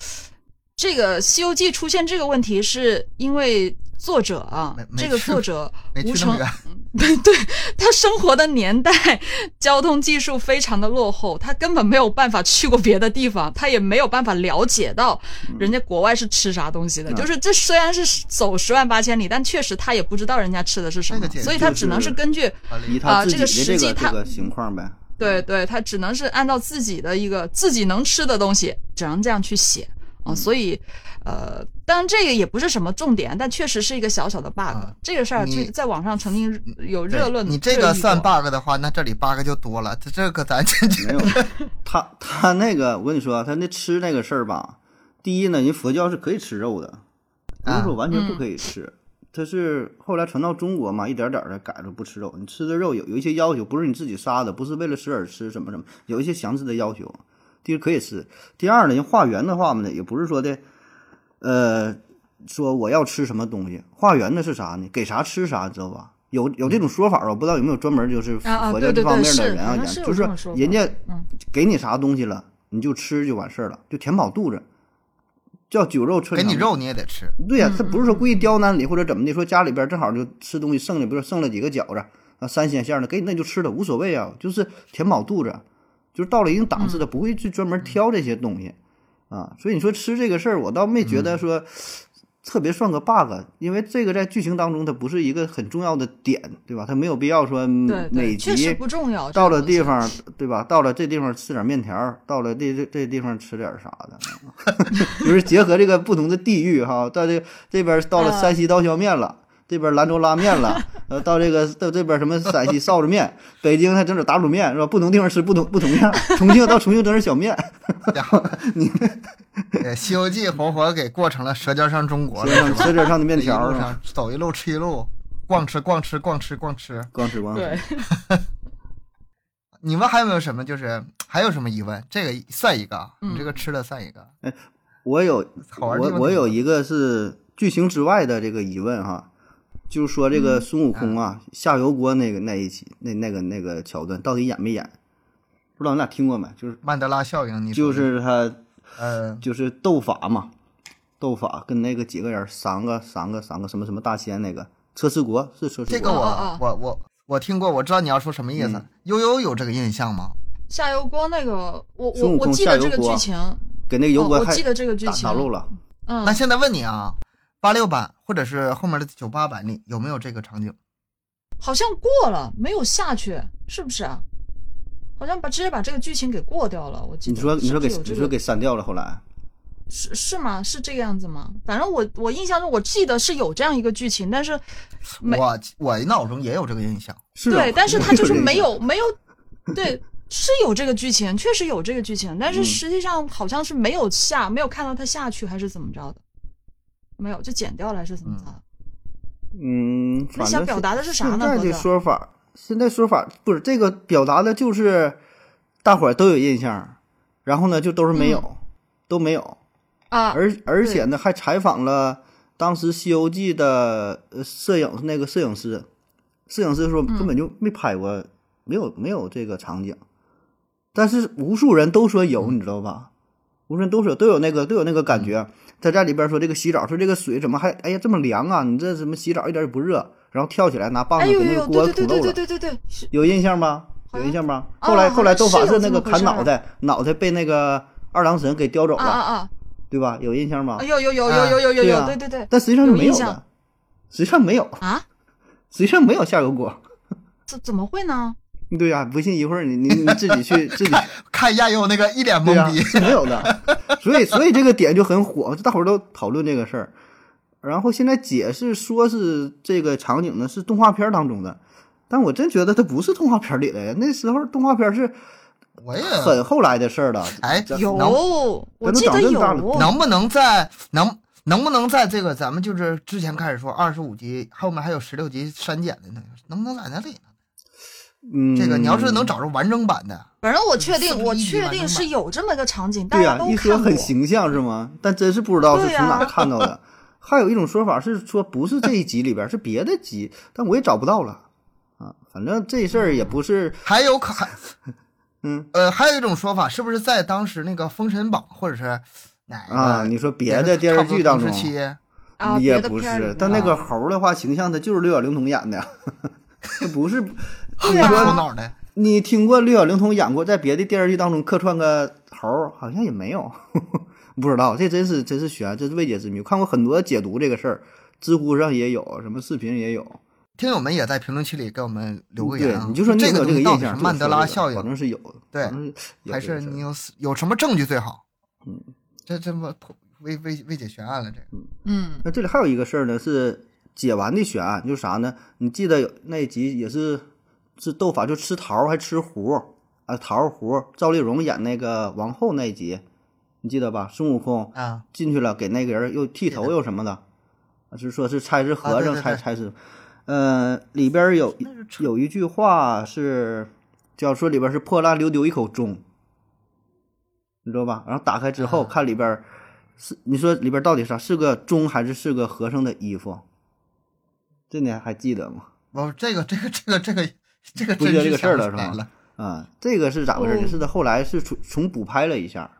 这个《西游记》出现这个问题是因为作者啊这个作者吴承 对他生活的年代，交通技术非常的落后，他根本没有办法去过别的地方，他也没有办法了解到人家国外是吃啥东西的。嗯就是这虽然是走十万八千里，但确实他也不知道人家吃的是什么所以他只能是根据啊这个实际他个这个情况呗。对对，他只能是按照自己的一个自己能吃的东西，只能这样去写啊。所以，呃，当然这个也不是什么重点，但确实是一个小小的 bug。啊这个事儿你就在网上曾经有热论。你这个算 bug 的话，那这里 bug 就多了。这这个咱这没有，他他那个，我跟你说，他那吃那个事儿吧，第一呢，人佛教是可以吃肉的，不是说完全不可以吃。他是后来传到中国嘛，一点点的改了不吃肉。你吃的肉有有一些要求，不是你自己杀的，不是为了食而吃什么什么，有一些详细的要求。第一可以吃，第二呢，人化缘的话嘛呢，也不是说的，呃，说我要吃什么东西，化缘的是啥呢？给啥吃啥，知道吧？有有这种说法吧？我不知道有没有专门就是佛教这方面的人啊就是人家嗯给你啥东西了，你就吃就完事儿了，就填饱肚子，叫酒肉穿肠。给你肉你也得吃。对呀、他不是说故意刁难你或者怎么的，说家里边正好就吃东西剩的，比如说剩了几个饺子啊，三鲜馅的，给你那就吃了，无所谓啊，就是填饱肚子，就是到了一定档次的，不会去专门挑这些东西啊。所以你说吃这个事儿，我倒没觉得说特别算个 bug，因为这个在剧情当中它不是一个很重要的点，对吧？它没有必要说对每集不重要。到了地方，对吧？到了这地方吃点面条，到了这这这地方吃点啥的，就是结合这个不同的地域哈，到这这边到了山西刀削面了。这边兰州拉面了，呃，到这个到这边什么陕西臊子面，北京还整点打卤面是吧？不同地方吃不同不同样，重庆到重庆整点小面，然后你呃，《西游记》活活给过成了《舌尖上中国》了，是吧？舌尖上的面条是吧？上走一路吃一路，逛吃逛吃逛吃逛吃。逛吃逛吃。对，你们还有没有什么就是还有什么疑问？这个算一个你这个吃的算一个。我有我我有一个是剧情之外的这个疑问哈，就是说这嗯个孙悟空啊、下油锅那个那一集那那个那个桥段到底演没演？不知道你俩听过没？就是曼德拉效应，你就是他呃，就是斗法嘛，斗法跟那个几个人三个三个三个什么什么大仙那个车迟国是车迟国这个我哦哦我我我听过，我知道你要说什么意思嗯。悠悠有这个印象吗？下油锅那个，我孙悟空我我记得这个剧情，给那个油锅还哦我记得这个剧打情打漏了。嗯那，现在问你啊，八六版或者是后面的九八版里有没有这个场景？好像过了，没有下去，是不是啊？好像把直接把这个剧情给过掉了，我记得。你说你说给你说给删掉了，后来是是吗？是这个样子吗？反正我我印象中我记得是有这样一个剧情，但是没我我脑中也有这个印象。对，但是他就是没有没有，对，是有这个剧情，确实有这个剧情，但是嗯实际上好像是没有下，没有看到他下去，还是怎么着的？没有，就剪掉了，还是怎么着？嗯，那想反正表达的是啥呢现在的说法，现在说法不是这个表达的就是大伙儿都有印象，然后呢就都是没有，嗯都没有，啊，而而且呢还采访了当时《西游记》的呃摄影那个摄影师，摄影师说嗯根本就没拍过，没有没有这个场景，但是无数人都说有，你知道吧？无数人都说都有那个都有那个感觉，在在里边说这个洗澡，说这个水怎么还哎呀这么凉啊？你这怎么洗澡一点也不热？然后跳起来拿棒子给那个锅土漏了，对对对对，是有印象吗？有印象吗？哦后来后来斗法是那个砍脑袋，脑袋被那个二郎神给叼走了，啊，对吧？有印象吗啊？有有有有有有有有，对啊对对对但实际上是没有的，实际上没有，啊，实际上没有下油锅。怎怎么会呢？对呀、不信一会儿你你你自己去 自己看亚佑那个一脸、懵逼，是没有的。所以所以这个点就很火，大伙儿都讨论这个事儿。然后现在解释说是这个场景呢是动画片当中的，但我真觉得它不是动画片里的呀。那时候动画片是我也很后来的事儿了。哎有，能我记得咱都长这么大有了，能不能在能能不能在这个咱们就是之前开始说二十五集后面还有十六集删减的呢？能不能在那里呢？嗯，这个你要是能找着完整版的，反正我确定，我确定是有这么个场景，大对呀、家都一说看过。很形象是吗？但真是不知道是从哪儿看到的。还有一种说法是说不是这一集里边，是别的集，但我也找不到了啊。反正这事儿也不是，还有可还 嗯呃还有一种说法，是不是在当时那个《封神榜》或者是哪个啊你说别的电视剧当中也不是。但那个啊猴的话，形象他就是六小龄童演的，这 不是。对啊头脑的，你听过六小龄童演过在别的电视剧当中客串个猴儿，好像也没有，不知道。这真是真是悬，这是未解之谜。我看过很多解读这个事儿，知乎上也有，什么视频也有。听友们也在评论区里给我们留个言啊，，对你就说你有这个印象？曼德拉效应反应，正是有的，对还是你有有什么证据最好？嗯，这这么未未未解悬案了，这个嗯那这里还有一个事儿呢，是解完的悬案，就是啥呢？你记得有那一集也是是斗法，就吃桃儿还吃核啊，桃儿核。赵丽蓉演那个王后那一集，你记得吧？孙悟空啊，进去了，给那个人又剃头又什么的，啊就是说是猜是和尚猜猜是，呃，里边有有一句话是叫说里边是破烂留丢一口钟，你知道吧？然后打开之后啊看里边是你说里边到底啥？是个钟还是是个和尚的衣服？这你还记得吗？我这个这个这个这个这个不记得这个事儿了是吧不起来了？啊，这个是咋回事呢？哦是他后来是重重补拍了一下，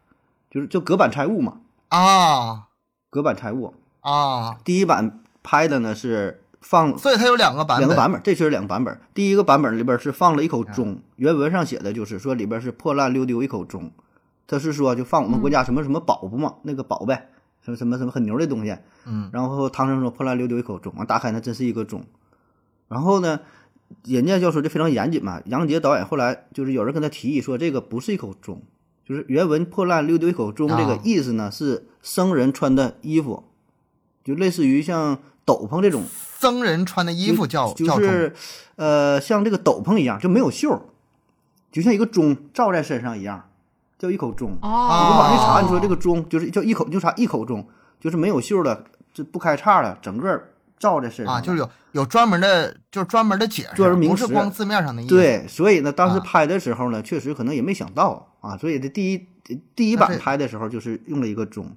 就是就隔板拆物嘛，啊隔板拆物。啊，第一版拍的呢是放所以它有两个版本，两个版本，这确实两个版本。第一个版本里边是放了一口钟，原文上写的就是说里边是破烂溜丢一口钟，他是说就放我们国家什么什么宝不嘛，那个宝贝，什么什么什么很牛的东西。嗯，然后唐僧说破烂溜丢一口钟，完打开那真是一个钟。然后呢，人家就说就非常严谨嘛。杨洁导演后来就是有人跟他提议说这个不是一口钟，就是原文破烂溜丢一口钟这个啊意思呢是僧人穿的衣服，就类似于像斗篷这种僧人穿的衣服叫就叫是呃像这个斗篷一样，就没有袖儿，就像一个钟罩在身上一样，叫一口钟。哦，我往一查，哦你说这个钟就是叫一口，就查一口钟，就是没有袖的，就不开叉的，整个罩在身上啊，就是有有专门的，就是专门的解释，专门名词不是光字面上的意思。，对，所以呢，当时啊拍的时候呢，确实可能也没想到啊，所以这第一第一版拍的时候就是用了一个钟，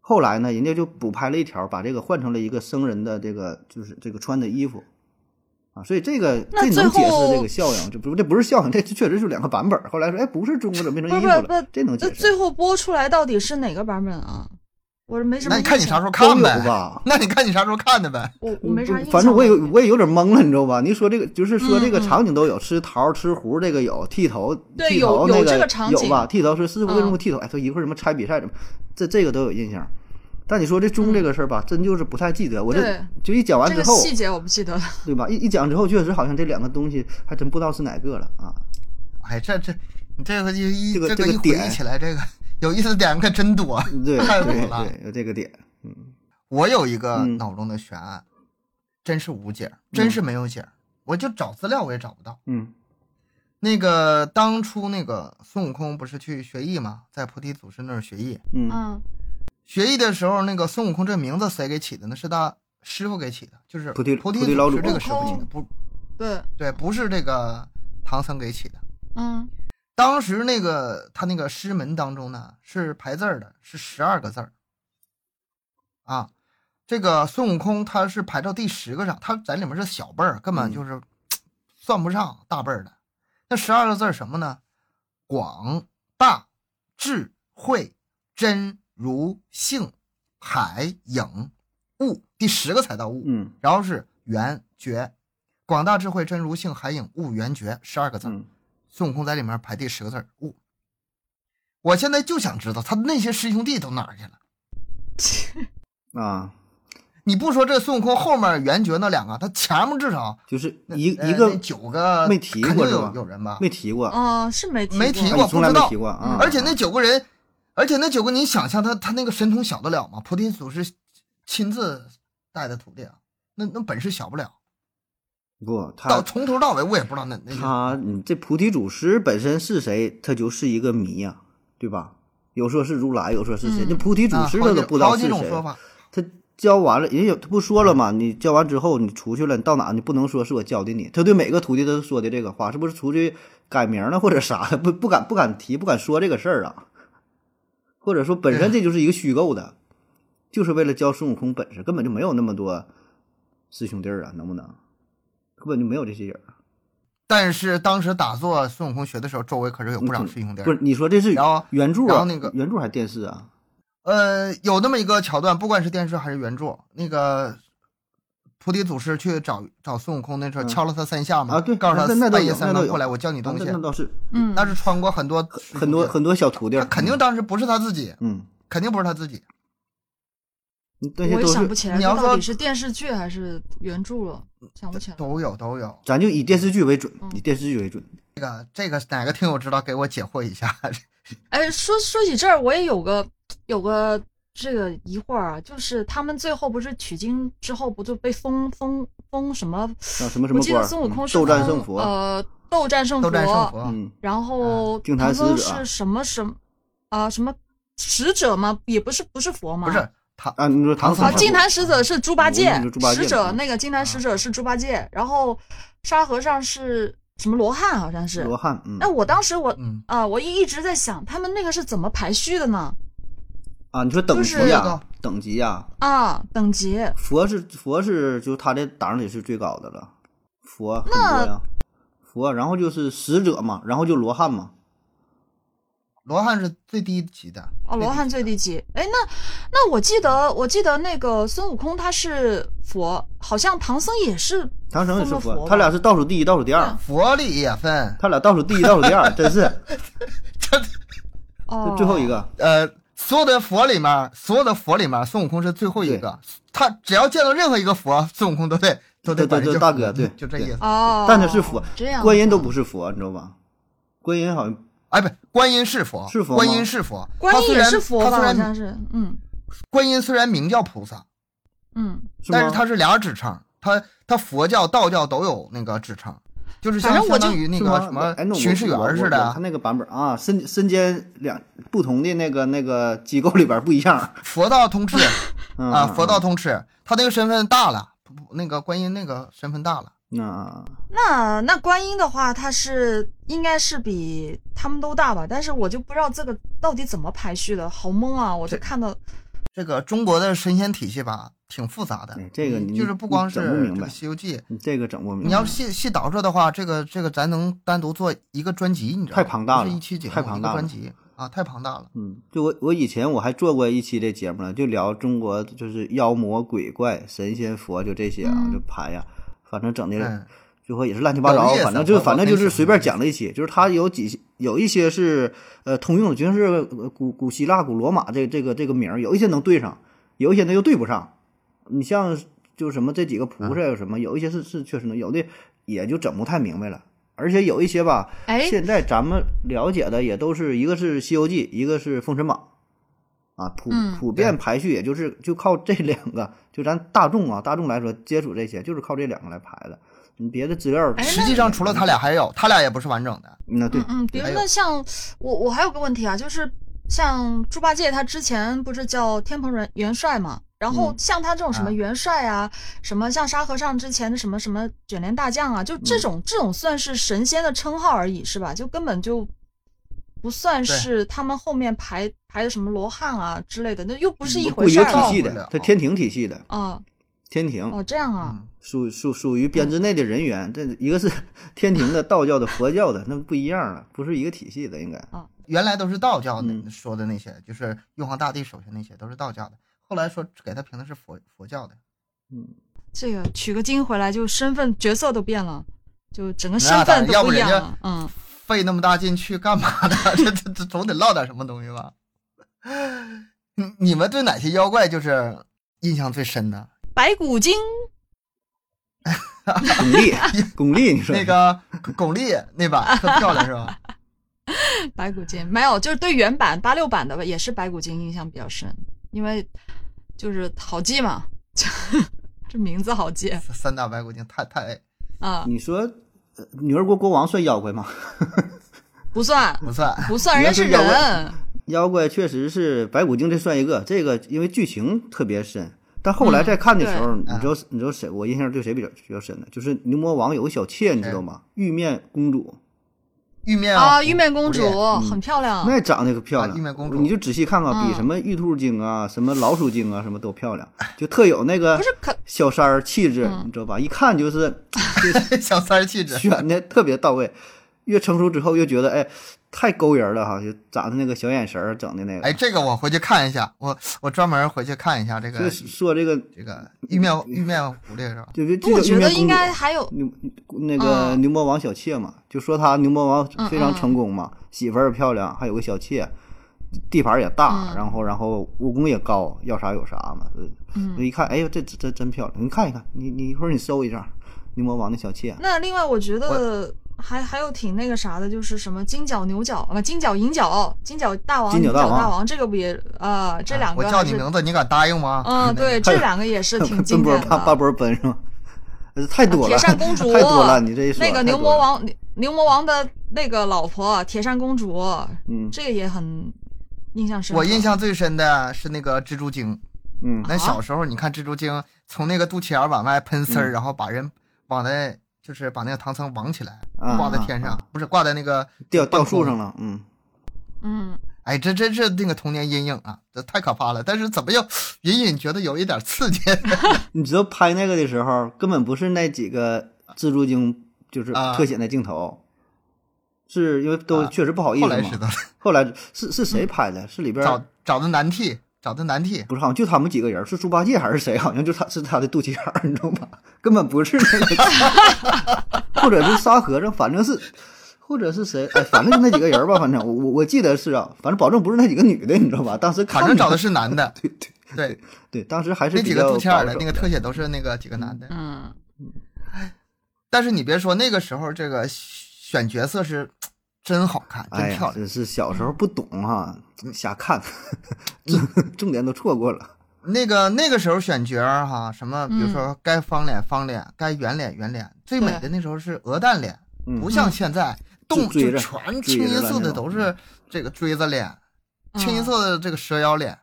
后来呢，人家就补拍了一条，把这个换成了一个僧人的这个就是这个穿的衣服。啊，所以这个这能解释这个效应，这不这不是效应，这这确实是两个版本。后来说，哎，不是钟，怎么变成衣服了？这能解释？那最后播出来到底是哪个版本啊？我是没什么。那你看你啥时候看呗？吧？那你看你啥时候看的呗？我我没啥印象。反正我也有我也有点懵了，你知道吧？你说这个就是说这个场景都有，吃桃吃核这个有，剃头剃头那有有这个场景有吧？剃头说师傅为什么剃头？哎，说一会儿什么拆比赛什么，这这个都有印象。但你说这钟这个事儿吧，真就是不太记得。我这就一讲完之后，个细节我不记得了。对吧？一一讲之后，确实好像这两个东西还真不知道是哪个了啊。哎，这这你这个一一这个这一回这个点忆起来，这个有意思的点可真多。对 太多了对，有这个点，我有一个嗯脑中的悬案，真是无解，真是没有解。我就找资料我也找不到。嗯那个当初那个孙悟空不是去学艺吗？在菩提祖师那儿学艺。嗯嗯学艺的时候，那个孙悟空这名字谁给起的呢？是他师傅给起的，就是菩提菩提菩提老祖祖师这个师傅起的，不对，对，不是这个唐僧给起的。嗯当时那个他那个师门当中呢，是排字儿的，是十二个字儿。啊，这个孙悟空他是排到第十个上，他在里面是小辈儿，根本就是、算不上大辈儿的。那十二个字儿什么呢？广大智慧真如性海影悟，第十个才到悟。嗯然后是圆觉，广大智慧真如性海影悟圆觉，十二个字儿。嗯孙悟空在里面排第十个字儿悟。我现在就想知道他那些师兄弟都哪儿去了。啊，你不说这孙悟空后面圆觉那两个，他前面至少就是一一个呃九个没提肯定有过有人吧？没提过，啊，是没提没提啊过你从来没不知道提过啊，而且那九个人，而且那九个你想象他他那个神通小得了吗？菩提祖师亲自带的徒弟啊，那那本事小不了。不他到从头到尾我也不知道那那他你这菩提祖师本身是谁，他就是一个谜呀、对吧？有说是如来，有说是谁，嗯那菩提祖师他都不知道是谁。他教完了，人家有他不说了吗？你教完之后，你出去了，你到哪你不能说是我教的你。他对每个徒弟都说的这个话，是不是出去改名了或者啥的？不不敢不敢提，不敢说这个事儿啊？或者说本身这就是一个虚构的，就是为了教孙悟空本事，根本就没有那么多师兄弟儿啊，能不能？根本就没有这些人。但是当时打坐孙悟空学的时候，周围可是有不少师兄弟。不是你说这是然后原著啊？然后那个原著还是电视啊？呃，有那么一个桥段，不管是电视还是原著，那个菩提祖师去找找孙悟空那时候嗯敲了他三下嘛，啊对告诉他半夜三更过来，我教你东西那。倒是嗯，那是穿过很多很多很多小徒弟儿，他肯定当时不是他自己，嗯，肯定不是他自己。我也想不起来你要说这到底是电视剧还是原著了，想不起来。都有都有。咱就以电视剧为准，嗯以电视剧为准。这个这个哪个听友知道给我解惑一下？哎，说说起这儿，我也有个有个这个疑惑啊，就是他们最后不是取经之后，不就被封封封什么？啊，什么什我记得？孙悟空是嗯斗战胜佛。呃，斗战胜斗战胜佛，嗯，然后唐僧是什么什么啊、什么使者吗？也不是不是佛吗？不是他啊，你说唐僧啊，唐僧净坛使者是猪八戒使者那个金坛使者是猪八戒，然后沙和尚是什么罗汉？好像是。罗汉，嗯那我当时我嗯啊、我一一直在想，他们那个是怎么排序的呢？啊，你说等级就是呀，等级呀，啊，等级佛是佛是，就他这档里是最高的了，佛很那多呀，佛，然后就是使者嘛，然后就罗汉嘛，罗汉是最低级的。哦，罗汉最低级。哎，那那我记得我记得那个孙悟空他是佛，好像唐僧也是唐僧也是佛，他俩是倒数第一、倒数第二，佛里也分，他俩倒数第一、倒数第二，真是哦，最后一个。呃，所有的佛里面，所有的佛里面，孙悟空是最后一个。他只要见到任何一个佛，孙悟空都得都得对对对管人叫大哥对对就这意思。哦，但他是佛，观音都不是佛，你知道吧？观音好像哎，不，观音是佛，是佛观音是佛，观音也他虽然是佛吧？他虽然好像是，嗯。观音虽然名叫菩萨，嗯，但是吗他是俩指称，他他佛教、道教都有那个指称，就是像相当于那个什么巡视员似的他，那个版本啊，身身兼两不同的那个那个机构里边不一样 佛道通吃 嗯啊，佛道通通吃，他那个身份大了，不不那个观音那个身份大了。啊，那那观音的话，他是应该是比他们都大吧？但是我就不知道这个到底怎么排序的，好懵啊！我就看到，这个中国的神仙体系吧，挺复杂的哎。这个你就是不光是西游记》，你这个整不明白，你要细细倒说的话，这个这个咱能单独做一个专辑，你知道吗？太庞大了一期节目，太庞大了专辑啊，太庞大了。嗯，就我我以前我还做过一期这节目呢，就聊中国就是妖魔鬼怪、神仙佛就这些啊，嗯就盘呀，反正整的嗯，最后也是乱七八糟反正就我反正就是随便讲了一期，就是它有几有一些是呃通用的，就像是呃古古希腊、古罗马这这个这个名儿，有一些能对上，有一些呢又对不上。你像就是什么这几个菩萨有什么，有一些是是确实能，有的也就整不太明白了。而且有一些吧，哎，现在咱们了解的也都是一个是《西游记》，一个是《封神榜》，啊，普嗯普遍排序也就是就靠这两个，就咱大众啊，大众来说接触这些就是靠这两个来排的，你别的资料，哎实际上除了他俩还有，他俩也不是完整的。那对嗯，嗯，比如说像我，我还有个问题啊，就是像猪八戒他之前不是叫天蓬元元帅嘛？然后嗯像他这种什么啊元帅啊，什么像沙和尚之前的什么什么卷帘大将啊，就这种、这种算是神仙的称号而已，是吧？就根本就不算是他们后面排排的什么罗汉啊之类的，那又不是一不一个回事儿体系，的它天庭体系的啊。天庭哦，这样啊，嗯，属属属于编制内的人员，这一个是 天庭的、道教的、佛教的，那不一样了，不是一个体系的，应该。原来都是道教的嗯说的那些，就是玉皇大帝手下那些都是道教的，后来说给他评的是佛佛教的。嗯，这个取个经回来，就身份角色都变了，就整个身份都不一样了。嗯，费那么大劲去干嘛的？这这这总得唠点什么东西吧？你你们对哪些妖怪就是印象最深的？白骨精 巩俐，巩俐，你说那个巩俐那版特漂亮是吧？白骨精没有，就是对原版八六版的吧也是白骨精印象比较深，因为就是好记嘛，这名字好记三大白骨精太太啊，你说呃女儿国国王算妖怪吗？不 算不算。不算，人家是人，妖怪确实是白骨精，这算一个。这个因为剧情特别深，但后来再看的时候，对你知道你知道谁？我印象对谁比较比较深的？就是牛魔王有个小妾，你知道吗？玉面公主，玉面啊，玉面公主很漂亮，那长得可漂亮。啊玉面公主你就仔细看看，比嗯什么玉兔精啊、什么老鼠精啊，什么都漂亮，就特有那个不是小三儿气质，嗯你知道吧？一看就是 小三儿气质。选的特别到位。越成熟之后，越觉得哎，太勾人了哈，就长的那个小眼神儿，整的那个。哎，这个我回去看一下，我我专门回去看一下这就个是说这个，这个玉面玉面狐狸是吧？就就就我觉得应该还有牛那个嗯牛魔王小妾嘛，就说他牛魔王非常成功嘛，媳妇儿漂亮，还有个小妾，地盘也大，嗯然后然后武功也高，要啥有啥嘛。呃嗯一看，哎呦，这这真漂亮！你看一看，你你一会儿你搜一下牛魔王的小妾，那另外，我觉得还还有挺那个啥的，就是什么金角牛角啊，金角银角，金角大王、金角银角大王王，这个不也啊？这两个我叫你名字，你敢答应吗？嗯，对，这两个也是挺 经奔波典八八的。波奔是吗？呃太多了，铁扇公 主太多了，你这一说那个牛魔王，牛牛魔王的那个老婆铁扇公主，嗯这个也很印象深刻。我印象最深的是那个蜘蛛精。嗯那小时候你看蜘蛛精从那个肚脐眼往外喷丝儿，嗯然后把人往在就是把那个唐僧绑起来，啊挂在天上，啊不是挂在那个吊吊树上了，嗯，嗯，哎，这真是那个童年阴影啊，这太可怕了。但是怎么又隐隐觉得有一点刺激？你知道拍那个的时候，根本不是那几个蜘蛛精，就是啊特写那镜头，是因为都啊确实不好意思嘛。后来知道了，后来是是谁拍的？是里边找找的男替，找的难替。不是好像就他们几个人，是猪八戒还是谁？好像就他是他的肚脐眼儿，你知道吗？根本不是那个，或者是沙和尚，反正是，或者是谁？哎，反正就那几个人吧，反正我我我记得是啊，反正保证不是那几个女的，你知道吧？当时反正找的是男的，对对对，对，当时还是那几个比较肚脐眼儿的那个特写都是那个几个男的。嗯，但是你别说，那个时候这个选角色是真好看，真漂亮。真是小时候不懂哈、瞎看，重重点都错过了。那个那个时候选角儿哈，什么比如嗯。说该方脸方脸，该圆脸圆脸，最美的那时候是鹅蛋脸，嗯。不像现在动就全清一色的都是这个锥子脸，嗯清一色的这个蛇腰脸，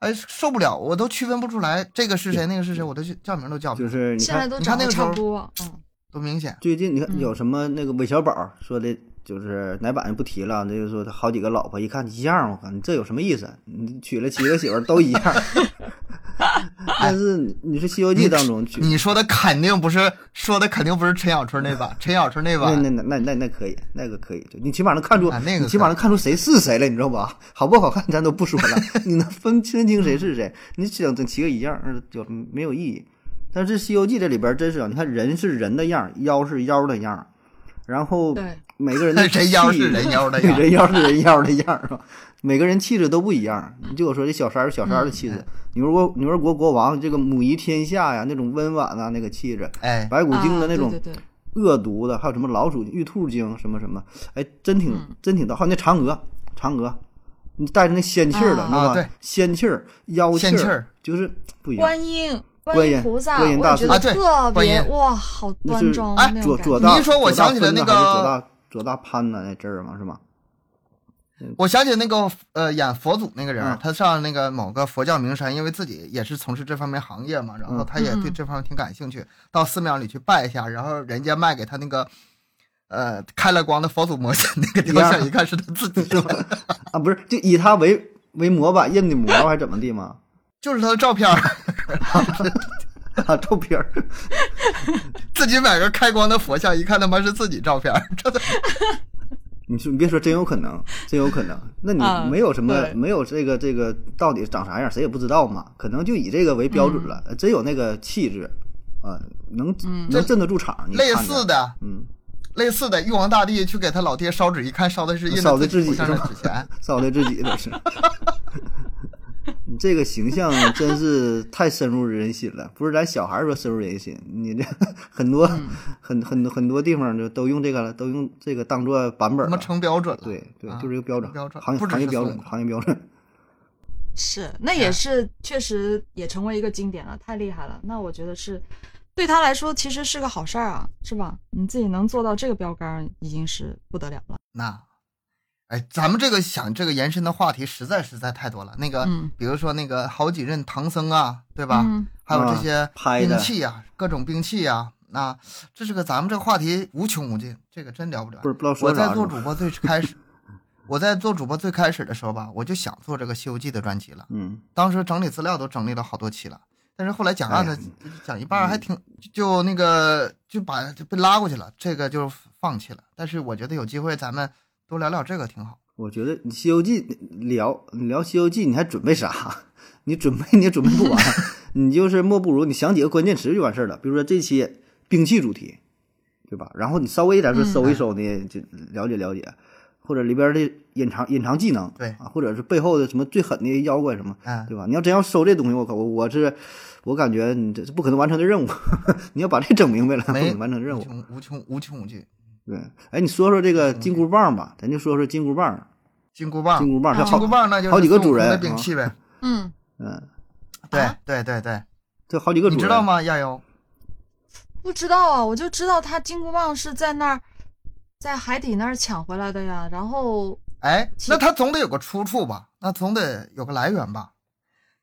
哎受不了，我都区分不出来这个是谁，那个是谁，我都去叫名都叫不就出来，是你看现在都你看那个时候差不多。嗯，都明显。最近你看嗯。有什么那个韦小宝说的，就是哪版就不提了，这就说他好几个老婆，一看一样，我靠，你这有什么意思？你娶了七个媳妇儿都一样。但是你你是《西游记》当中娶，你说的肯定不是说的肯定不是陈小春那版，陈小春那那版那那那那那可以，那个可以，就你起码能看出，啊那个你起码能看出谁是谁了，你知道吧？好不好看咱都不说了，你能分分清谁是谁？你整整七个一样，呃就没有意义。但是《西游记》这里边真是啊，你看人是人的样儿，妖是妖的样儿，然后，每个人的 人妖是人妖的人妖是人妖的样儿，是吧？每个人气质都不一样。你就我说这小三儿小三儿的气质，牛儿国牛儿国国王这个母仪天下呀，那种温婉啊，那个气质，哎，白骨精的啊那种对对对恶毒的，还有什么老鼠、玉兔精什么什么，哎，真挺嗯真挺逗。还有那嫦娥，嫦娥，你带着那仙气儿的，啊知道吧？仙气儿、妖儿仙气儿，就是不一样。观音，观音音菩萨，观音大师啊对特观音。别哇，好端庄哎你一说我左大想起了那分子还是左大左大潘的那阵儿嘛，是吗？我想起那个呃演佛祖那个人嗯，他上那个某个佛教名山，因为自己也是从事这方面行业嘛，然后嗯。他也对嗯。这方面挺感兴趣，到寺庙里去拜一下，然后人家卖给他那个呃开了光的佛祖模型那个雕像，一看是他自己的，啊，不是，就以他为为模板印的模还是怎么地吗？就是他的照片儿，啊，照片儿，自己买个开光的佛像，一看他妈是自己照片儿，这都你说你别说，真有可能，真有可能。那你啊没有什么，对没有这个这个到底长啥样，谁也不知道嘛。可能就以这个为标准了，真有那个气质，啊，能嗯能镇得住场。你类似，的。嗯，类似的，玉皇大帝去给他老爹烧纸，一看烧的是印烧的自己烧的自己都 是。你这个形象真是太深入人心了，不是咱小孩说深入人心，你这 很多、嗯很很多很多地方就都用这个了，都用这个当做版本了。成标准了。对对啊，就是一个标准，标准行业标准，行业标准。是，那也是确实也成为一个经典了，太厉害了。那我觉得是对他来说其实是个好事儿啊，是吧？你自己能做到这个标杆，已经是不得了了。那，哎，咱们这个想这个延伸的话题实在实在太多了。那个，嗯比如说那个好几任唐僧啊，对吧？嗯还有这啊些兵器啊，各种兵器啊，那这是个咱们这个话题无穷无尽，这个真聊不了。不是不知道说我在做主播最 开始，我在做主播最开始的时候吧，我就想做这个《西游记》的专辑了。嗯，当时整理资料都整理了好多期了，但是后来讲案子哎讲一半还挺就那个就把就被拉过去了，这个就放弃了。但是我觉得有机会咱们多聊聊这个挺好。我觉得你《西游记》聊你聊《西游记》，你还准备啥？你准备你也准备不完，你就是莫不如你想几个关键词就完事儿了。比如说这期兵器主题，对吧？然后你稍微点说嗯搜一搜呢，就了解了解，或者里边的隐藏隐藏技能，对啊，或者是背后的什么最狠的妖怪什么，嗯，对吧？你要真要搜这东西，我靠，我我是我感觉你这是不可能完成的任务，你要把这整明白了，不可能完成任务。无穷无穷无穷无尽。对，哎，你说说这个金箍棒吧，咱就说说金箍棒。金箍棒，金箍棒，金箍棒那就是好几个主人的兵器呗。嗯，嗯，对啊对对对，这好几个主人，你知道？吗？亚优，不知道啊，我就知道他金箍棒是在那儿，在海底那儿抢回来的呀。然后哎，那他总得有个出处吧？那总得有个来源吧？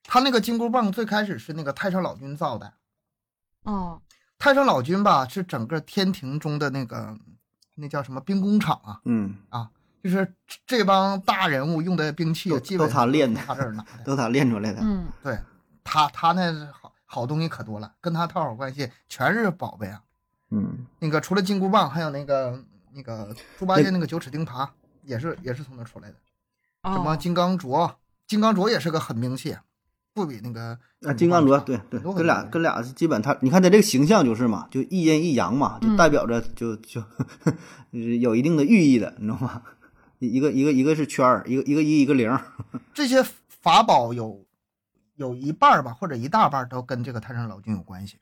他那个金箍棒最开始是那个太上老君造的。哦，太上老君吧，是整个天庭中的那个那叫什么兵工厂啊，嗯啊，就是这帮大人物用的兵器，都基本都他练的他这儿拿的。都他练出来的。嗯，对他，他那好好东西可多了，跟他套好关系，全是宝贝啊。嗯，那个除了金箍棒，还有那个那个猪八戒那个九齿钉耙，也是也是从那出来的。什么哦，金刚镯，金刚镯也是个狠兵器，不比那个啊，金刚镯，对对，跟俩跟俩基本他，你看他这个形象就是嘛，就一阴一阳嘛，就嗯代表着就就就 有一定的寓意的，你知道吗？一个一个一个是圈儿，一个一个一一个零。这些法宝有有一半儿吧，或者一大半儿都跟这个太上老君有关系。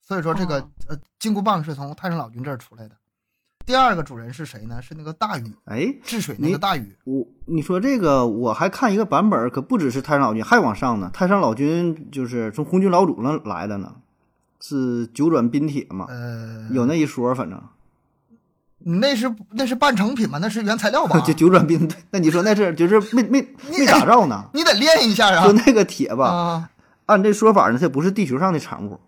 所以说，这个、哦呃金箍棒是从太上老君这儿出来的。第二个主人是谁呢？是那个大禹哎，治水那个大禹。我你说这个，我还看一个版本，可不只是太上老君，还往上呢。太上老君就是从红军老祖那来的呢，是九转冰铁嘛，呃，有那一说，反正你那是那是半成品吗？那是原材料吧？就九转冰。那你说那是就是没没 没打造呢？你得练一下啊就。那个铁吧，啊，按这说法呢，它不是地球上的产物，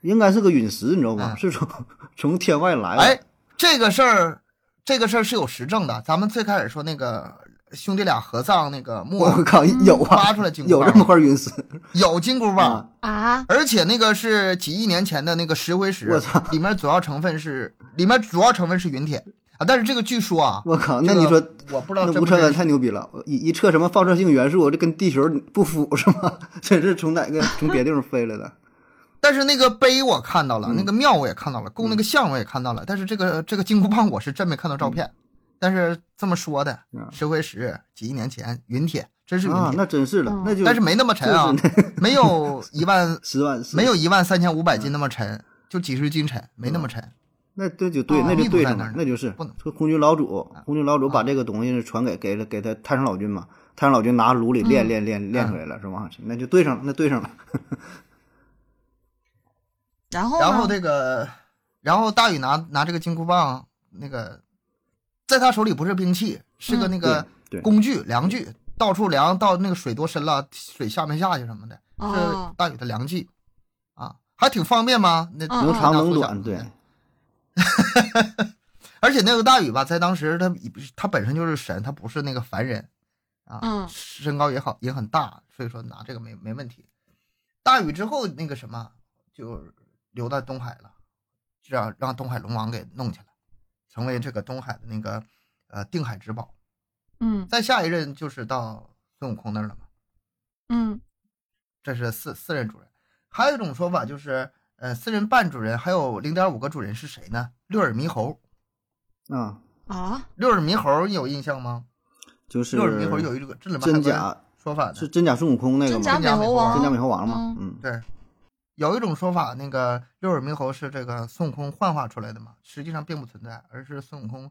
应该是个陨石，你知道吗？嗯是从从天外来的。哎，这个事儿，这个事儿是有实证的。咱们最开始说那个兄弟俩合葬那个墓我靠，有啊挖，出来金箍棒有这么块陨石有金箍棒。啊！啊，而且那个是几亿年前的那个石灰石我操，里面主要成分是里面主要成分是陨铁啊，但是这个据说啊，我靠，那你说我不知道那吴承恩真不真实太牛逼了！一一测什么放射性元素，这跟地球不符是吗？这是从哪个从别地方飞来的？但是那个碑我看到了，嗯。那个庙我也看到了，供那个像我也看到了，但是这个这个金箍棒我是真没看到照片，但是这么说的嗯，石灰石几亿年前云铁，真是陨啊，铁，那真是的嗯，那就但是没那么沉啊，没有一万 十万没有一万三千五百斤那么沉，就几十斤沉，没那么沉。那这就对，哦那就对上了那，那就是不能。说空军老祖，空军老祖把啊这个东西传给给了给他太上老君嘛，太上老君拿炉里练嗯练练练出来了，是吧？那就对上了，那对上了。然后呢？然后这个，然后大禹拿拿这个金箍棒，那个在他手里不是兵器，是个嗯那个工具量具，到处量到那个水多深了，水下没下去什么的，是哦。大禹的量具啊，还挺方便吗？那嗯能长能那短，对，而且那个大禹吧，在当时他他本身就是神，他不是那个凡人啊，嗯。身高也好也很大，所以说拿这个没没问题。大禹之后那个什么就流到东海了，这样让东海龙王给弄起来，成为这个东海的那个呃定海之宝。嗯再下一任就是到孙悟空那儿了嘛，嗯这是四四任主人。还有一种说法就是，呃，四任半主人还有零点五个主人是谁呢？六耳猕猴。啊，啊六耳猕猴你有印象吗？就是六耳猕猴有一个这里面还有个真假说法呢是真假孙悟空那个吗真假美猴王真假美猴王嘛，嗯，对，有一种说法，那个六耳猕猴是这个孙悟空幻化出来的嘛，实际上并不存在，而是孙悟空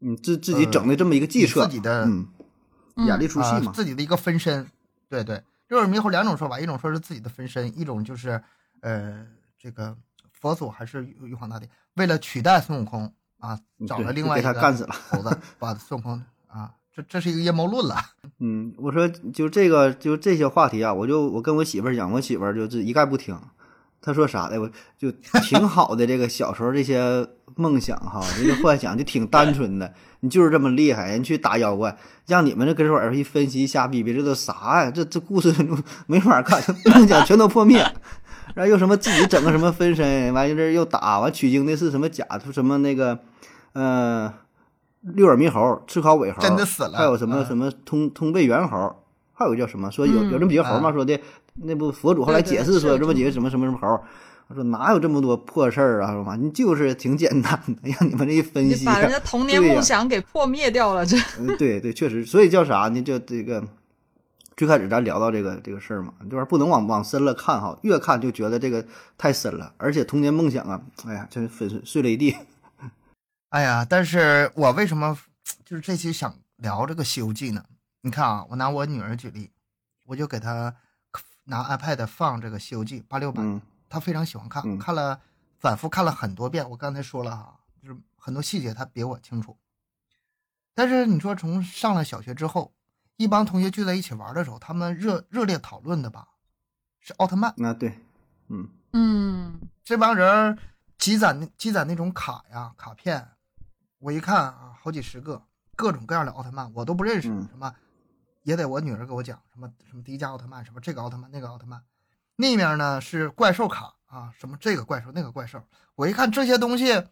嗯，自自己整的这么一个计策，自己的演了一出戏啊嘛，自己的一个分身。对对，六耳猕猴两种说法，一种说是自己的分身，一种就是呃，这个佛祖还是玉玉皇大帝。为了取代孙悟空啊，找了另外一个他干死了。猴子，把孙悟空啊，这这是一个阴谋论了。嗯，我说就这个就这些话题啊，我就我跟我媳妇儿讲，我媳妇儿就是一概不听。她说啥的，我就挺好的。这个小时候这些梦想哈，这些幻想就挺单纯的。你就是这么厉害，人去打妖怪，让你们这跟这玩意儿一分析瞎逼逼，这都啥呀？这这故事没法看，梦想全都破灭。然后又什么自己整个什么分身，完这又打完取经的是什么假图什么那个，呃，六耳猕猴、赤尻尾猴，真的死了还有什么嗯什么通通背猿猴，还有个叫什么说有有这么几个猴嘛？嗯说的那不佛祖后来解释说有这么几个什么什么什么猴。我说哪有这么多破事儿啊？说嘛，你就是挺简单的，让你们这一分析，你把人家童年梦想给破灭掉了，这嗯，对对，确实，所以叫啥呢？就这个最开始咱聊到这个这个事儿嘛，就是不能往往深了看哈，越看就觉得这个太深了，而且童年梦想啊，哎呀，真粉碎碎了一地。哎呀，但是我为什么就是这期想聊这个《西游记》呢？你看啊，我拿我女儿举例，我就给她拿 iPad 放这个《西游记》八六版，嗯她非常喜欢看，嗯看了反复看了很多遍。我刚才说了哈，就是很多细节她比我清楚。但是你说从上了小学之后，一帮同学聚在一起玩的时候，他们热热烈讨论的吧，是奥特曼。那对，嗯嗯这帮人积攒积攒那种卡呀卡片，我一看啊，好几十个，各种各样的奥特曼，我都不认识，嗯什么也得我女儿给我讲，什么什么迪迦奥特曼，什么这个奥特曼那个奥特曼，那面呢是怪兽卡啊，什么这个怪兽那个怪兽，我一看这些东西，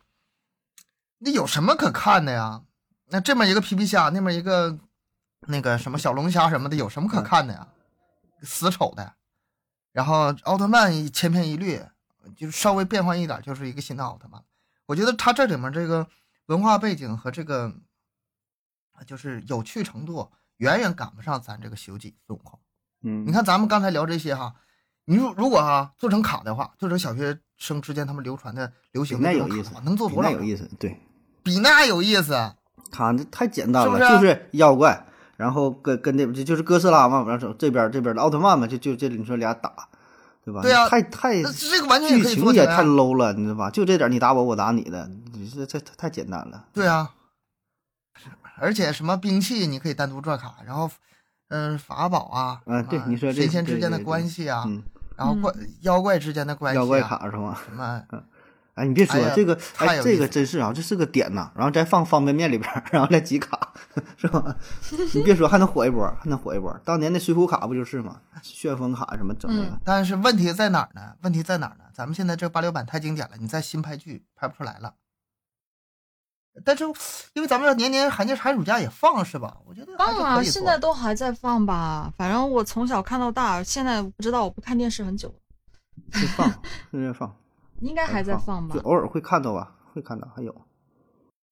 那有什么可看的呀？那这么一个皮皮虾，那么一个那个什么小龙虾什么的，有什么可看的呀？死丑的。然后奥特曼一千篇一律，就是稍微变换一点，就是一个新的奥特曼。我觉得他这里面这个文化背景和这个，就是有趣程度远远赶不上咱这个《西游记》孙悟空。嗯，你看咱们刚才聊这些哈，你如如果哈做成卡的话，做成小学生之间他们流传的流行的那有意思能做比多少？那有意思，对，比那有意思。卡这太简单了，是不是就是妖怪，然后跟跟这就就是哥斯拉嘛，完了这边这边的奥特曼嘛，就就这你说俩打，对吧？对啊太太这个完全也剧情也太 low 了，你知道吧？就这点你打我，我打你的，这这太太简单了。对啊，而且什么兵器你可以单独做卡，然后，嗯、法宝啊，嗯对你说这神仙之间的对对对关系啊，嗯，然后怪妖怪之间的关系、啊，妖怪卡是吗？什么哎，你别说、哎这个，哎，这个真是啊，这是个点呐。然后再放方便面里边儿，然后再集卡，是吧？你别说，还能火一波，还能火一波。当年那水浒卡不就是吗？旋风卡什么整那个，但是问题在哪儿呢？问题在哪儿呢？咱们现在这八六版太经典了，你再新拍剧拍不出来了。但是因为咱们要年年寒假寒暑假也放是吧？我觉得放啊，现在都还在放吧。反正我从小看到大，现在不知道，我不看电视很久了，会放，现在放，应该还在放吧就。偶尔会看到吧，会看到，还有，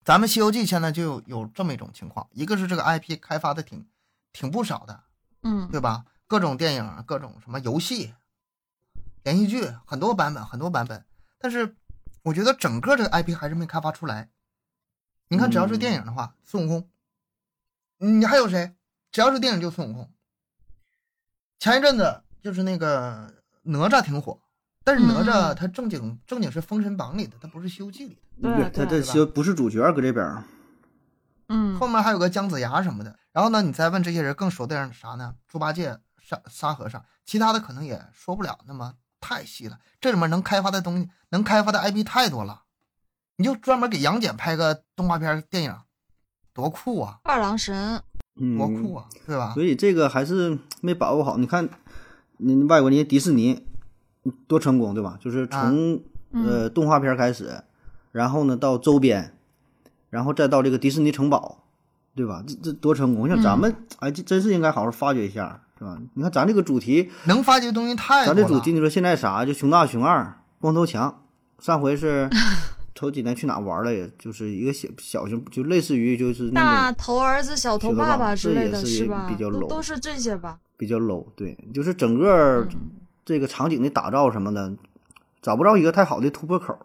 咱们《西游记》现在就有有这么一种情况，一个是这个 IP 开发的挺挺不少的，嗯对吧？各种电影，各种什么游戏、连续剧，很多版本，很多版本。但是我觉得整个这个 IP 还是没开发出来。你看，只要是电影的话，孙悟空，你还有谁？只要是电影就孙悟空。前一阵子就是那个哪吒挺火，但是哪吒他正经正经是《封神榜》里的，他不是《西游记》里的。对他对这不是主角搁这边。嗯，后面还有个姜子牙什么的。然后呢，你再问这些人更熟的人啥呢？猪八戒、沙沙和尚，其他的可能也说不了那么太细了。这里面能开发的东西，能开发的 IP 太多了。你就专门给杨戬拍个动画片电影，多酷啊！二郎神，多酷啊，对吧？所以这个还是没把握好。你看，你外国人迪士尼多成功，对吧？就是从呃动画片开始，然后呢到周边，然后再到这个迪士尼城堡，对吧？这这多成功！像咱们，哎，这真是应该好好发掘一下，是吧？你看咱这个主题能发掘的东西太多了。咱这主题你说现在啥？就熊大、熊二、光头强，上回是。头几年去哪玩了？也就是一个小小型，就类似于就是大头儿子、小头爸爸之类的，是吧？比较 low，都是这些吧？比较 low，对，就是整个这个场景的打造什么的，找不着一个太好的突破口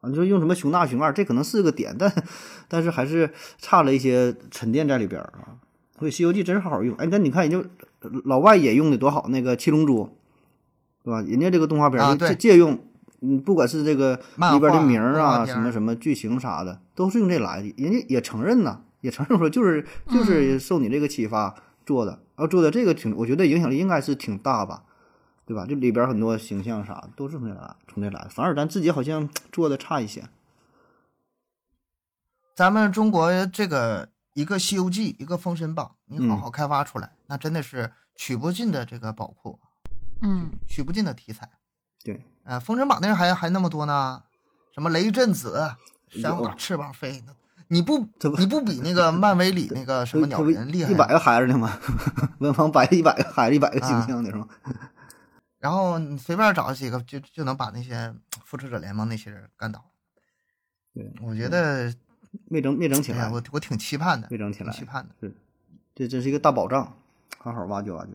啊。你说用什么熊大、熊二，这可能是个点，但但是还是差了一些沉淀在里边啊。所以《西游记》真是好好用。哎，那你看，人家老外也用的多好，那个《七龙珠》，对吧？人家这个动画片借借用。嗯，不管是这个里边的名儿啊，什么什么剧情啥的，都是用这来的。人家也承认呐，也承认说就是就是受你这个启发做的，然后做的这个挺，我觉得影响力应该是挺大吧，对吧？就里边很多形象啥都是从这来，从这来。反而咱自己好像做的差一些。咱们中国这个一个《西游记》，一个《封神榜》，你好好开发出来，那真的是取不尽的这个宝库，嗯，取不尽的题材。对。呃，封神榜那还还那么多呢，什么雷震子，扇我翅膀飞呢？你不你不比那个漫威里那个什么鸟人厉害？一百个孩子呢吗？文房摆一百个孩子，一百个形象的是吗？然后你随便找几个，就就能把那些复仇者联盟那些人干倒。对，我觉得没整没整起来，我我挺期盼的，没整起来，期盼的是，这这是一个大宝藏，好好挖掘挖掘。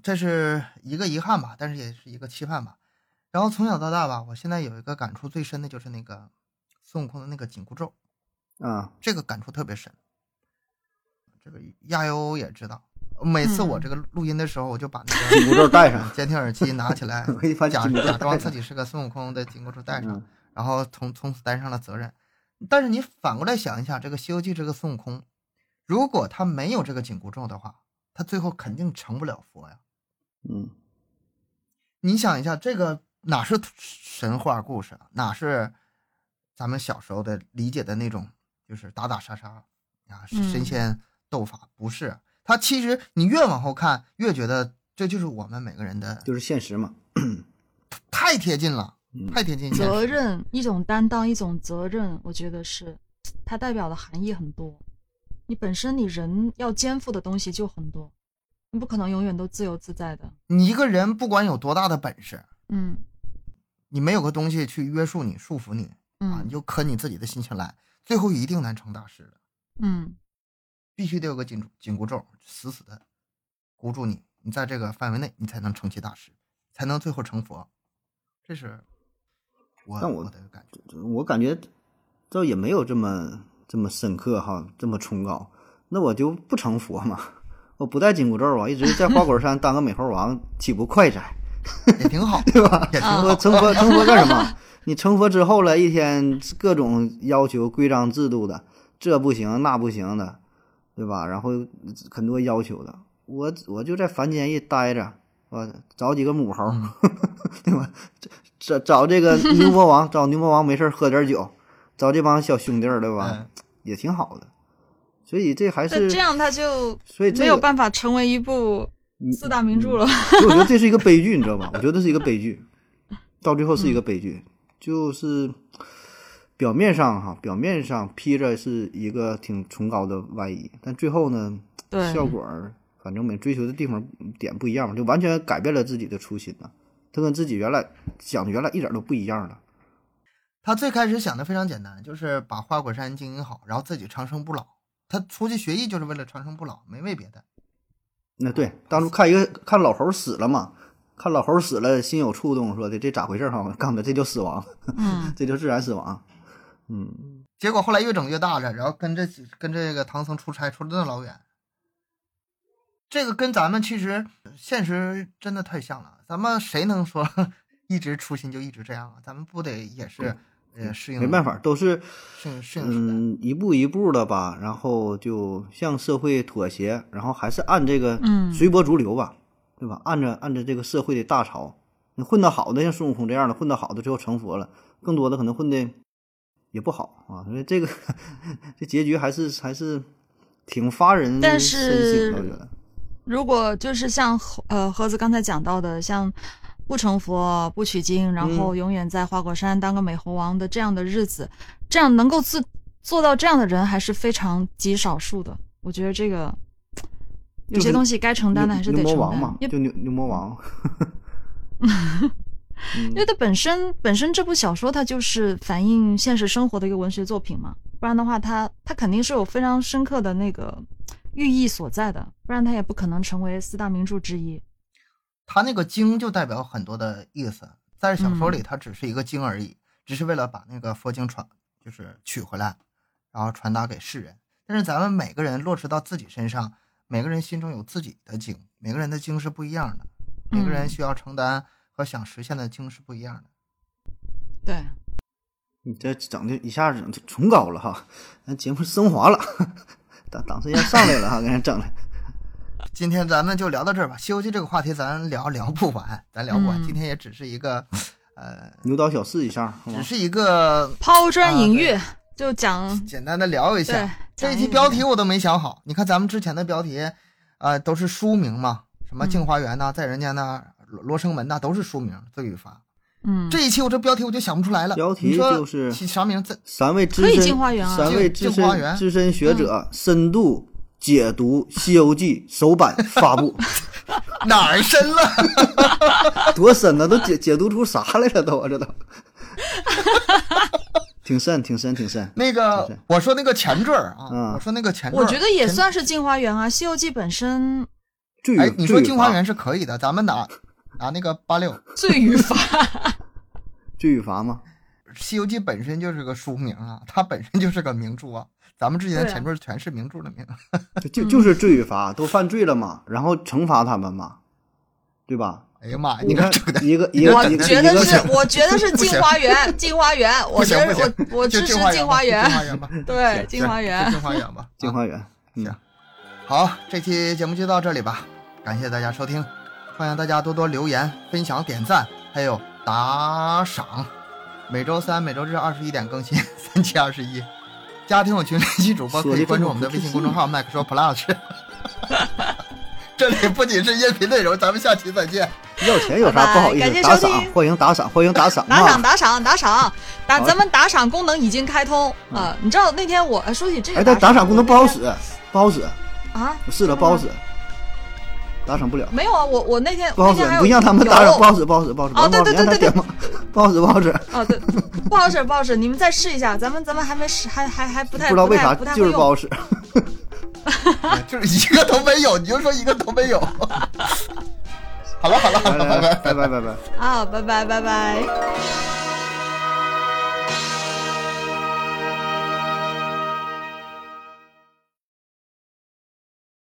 这是一个遗憾吧，但是也是一个期盼吧。然后从小到大吧，我现在有一个感触最深的就是那个孙悟空的那个紧箍咒，啊，这个感触特别深。这个亚优也知道，每次我这个录音的时候，我就把那个紧箍咒戴上，监听耳机拿起来，假假装自己是个孙悟空的紧箍咒戴上，然后从从此担上了责任。但是你反过来想一下，这个《西游记》这个孙悟空，如果他没有这个紧箍咒的话，他最后肯定成不了佛呀。嗯，你想一下这个。哪是神话故事啊？哪是咱们小时候的理解的那种，就是打打杀杀啊，神仙斗法？不是，他其实你越往后看，越觉得这就是我们每个人的，就是现实嘛，太贴近了，太贴近。责任一种担当，一种责任，我觉得是它代表的含义很多。你本身你人要肩负的东西就很多，你不可能永远都自由自在的。你一个人不管有多大的本事，嗯。你没有个东西去约束你、束缚你啊，你就可你自己的心情来，最后一定难成大事的。嗯，必须得有个紧紧箍咒，死死的箍住你，你在这个范围内，你才能成其大事，才能最后成佛。这是我但我的感觉，我感觉倒也没有这么这么深刻哈，这么崇高。那我就不成佛嘛，我不带紧箍咒啊，一直在花果山当个美猴王，岂不快哉？也挺好，对吧？也挺好。成佛成佛干什么？你成佛之后了，一天各种要求、规章制度的，这不行那不行的，对吧？然后很多要求的，我我就在凡间一待着，我找几个母猴，对吧？找找这个牛魔王，找牛魔王没事喝点酒，找这帮小兄弟儿，对吧？也挺好的。所以这还是这样，他就所以没有办法成为一部。四大名著了，所以我觉得这是一个悲剧，你知道吧？我觉得是一个悲剧，到最后是一个悲剧，就是表面上哈，表面上披着是一个挺崇高的外衣，但最后呢，效果反正每追求的地方点不一样嘛，就完全改变了自己的初心了。他跟自己原来想的原来一点都不一样了。他最开始想的非常简单，就是把花果山经营好，然后自己长生不老。他出去学艺就是为了长生不老，没为别的。那对，当初看一个看老猴死了嘛，看老猴死了，心有触动，说的这咋回事哈？告诉他这就死亡，嗯，这就自然死亡。嗯，结果后来越整越大了，然后跟这跟这个唐僧出差出的那老远，这个跟咱们其实现实真的太像了。咱们谁能说 一直初心就一直这样啊？咱们不得也是呃适应？没办法，都是适应适应。嗯一步一步的吧，然后就向社会妥协，然后还是按这个嗯随波逐流吧，对吧？按着按着这个社会的大潮，你混得好的像孙悟空这样的，混得好的最后成佛了，更多的可能混的也不好啊。所以这个 这结局还是还是挺发人但深是省的，我觉得。如果就是像呃盒子刚才讲到的，像不成佛不取经，然后嗯永远在花果山当个美猴王的这样的日子，这样能够自做到这样的人还是非常极少数的。我觉得这个有些东西该承担的还是得承牛魔王嘛，，担就牛牛魔王。因为它本身本身这部小说它就是反映现实生活的一个文学作品嘛，不然的话它它肯定是有非常深刻的那个寓意所在的，不然它也不可能成为四大名著之一。他那个经就代表很多的意思，在小说里嗯它只是一个经而已，只是为了把那个佛经传，就是取回来，然后传达给世人。但是咱们每个人落实到自己身上，每个人心中有自己的经，每个人的经是不一样的，每个人嗯需要承担和想实现的经是不一样的。对，你这整的一下子崇高了哈，咱节目升华了，档档次要上来了哈，给人整的。今天咱们就聊到这儿吧，《西游记》这个话题咱聊聊不完，咱聊不完。嗯今天也只是一个，呃，牛刀小试一下，只是一个抛砖引玉，啊就讲简单的聊一下。对这一期标题我都没想好，你看咱们之前的标题，啊，都是书名嘛，什么《嗯镜花缘》呐，在人间》呐，《罗罗生门》呐，都是书名。罪与罚。嗯，这一期我这标题我就想不出来了。标题就是起啥名字？三位资可以深镜花缘啊三位资镜花缘深资深学者深度解读《西游记》首版发布，哪儿深了？多深呢？都解解读出啥来了都？这都 挺深，挺深，挺深。那个我说那个前缀儿啊，嗯我说那个前缀，我觉得也算是镜花缘啊，《西游记》本身哎，你说镜花缘是可以的，咱们拿拿那个八六，《罪与罚。罪与罚吗？西游记》本身就是个书名啊，它本身就是个名著啊。咱们之前的前缀全是名著的名，就就就是罪与罚，都犯罪了嘛，然后惩罚他们嘛，对吧？哎呀妈呀，你看一个一个我觉得是我觉得是镜花缘，镜花缘，我觉得我我支持就镜花园，镜花缘，园吧，对，镜花就缘。镜花园吧 啊镜花缘，嗯行，好，这期节目就到这里吧，感谢大家收听，欢迎大家多多留言、分享、点赞，还有打赏。每周三、每周日二十一点更新，三七二十一。家庭有群联系主播可以关注我们的微信公众号“麦克说 Plus”。这里不仅是音频内容，咱们下期再见。要钱有啥不好意思？打，赏欢迎打赏，欢迎打赏打赏啊！打赏打赏，打咱们打赏功能已经开通啊！你知道那天我呃说起这个，哎，但打赏功能不好使，不好使，啊，我试了不好使，打赏不了，没有啊，我我那天不好使那天还，有不让他们打赏，不好使，不好使，不好使，哦对对对对对不好使，不好使，不好使，哦，对，不好使，不好使，你们再试一下，咱们咱们还没试，还还还不太不知道为啥太不太会用。就是不好使。就是一个都没有，你就说一个都没有。好了好了好了，拜拜拜拜拜拜。啊，拜拜拜拜。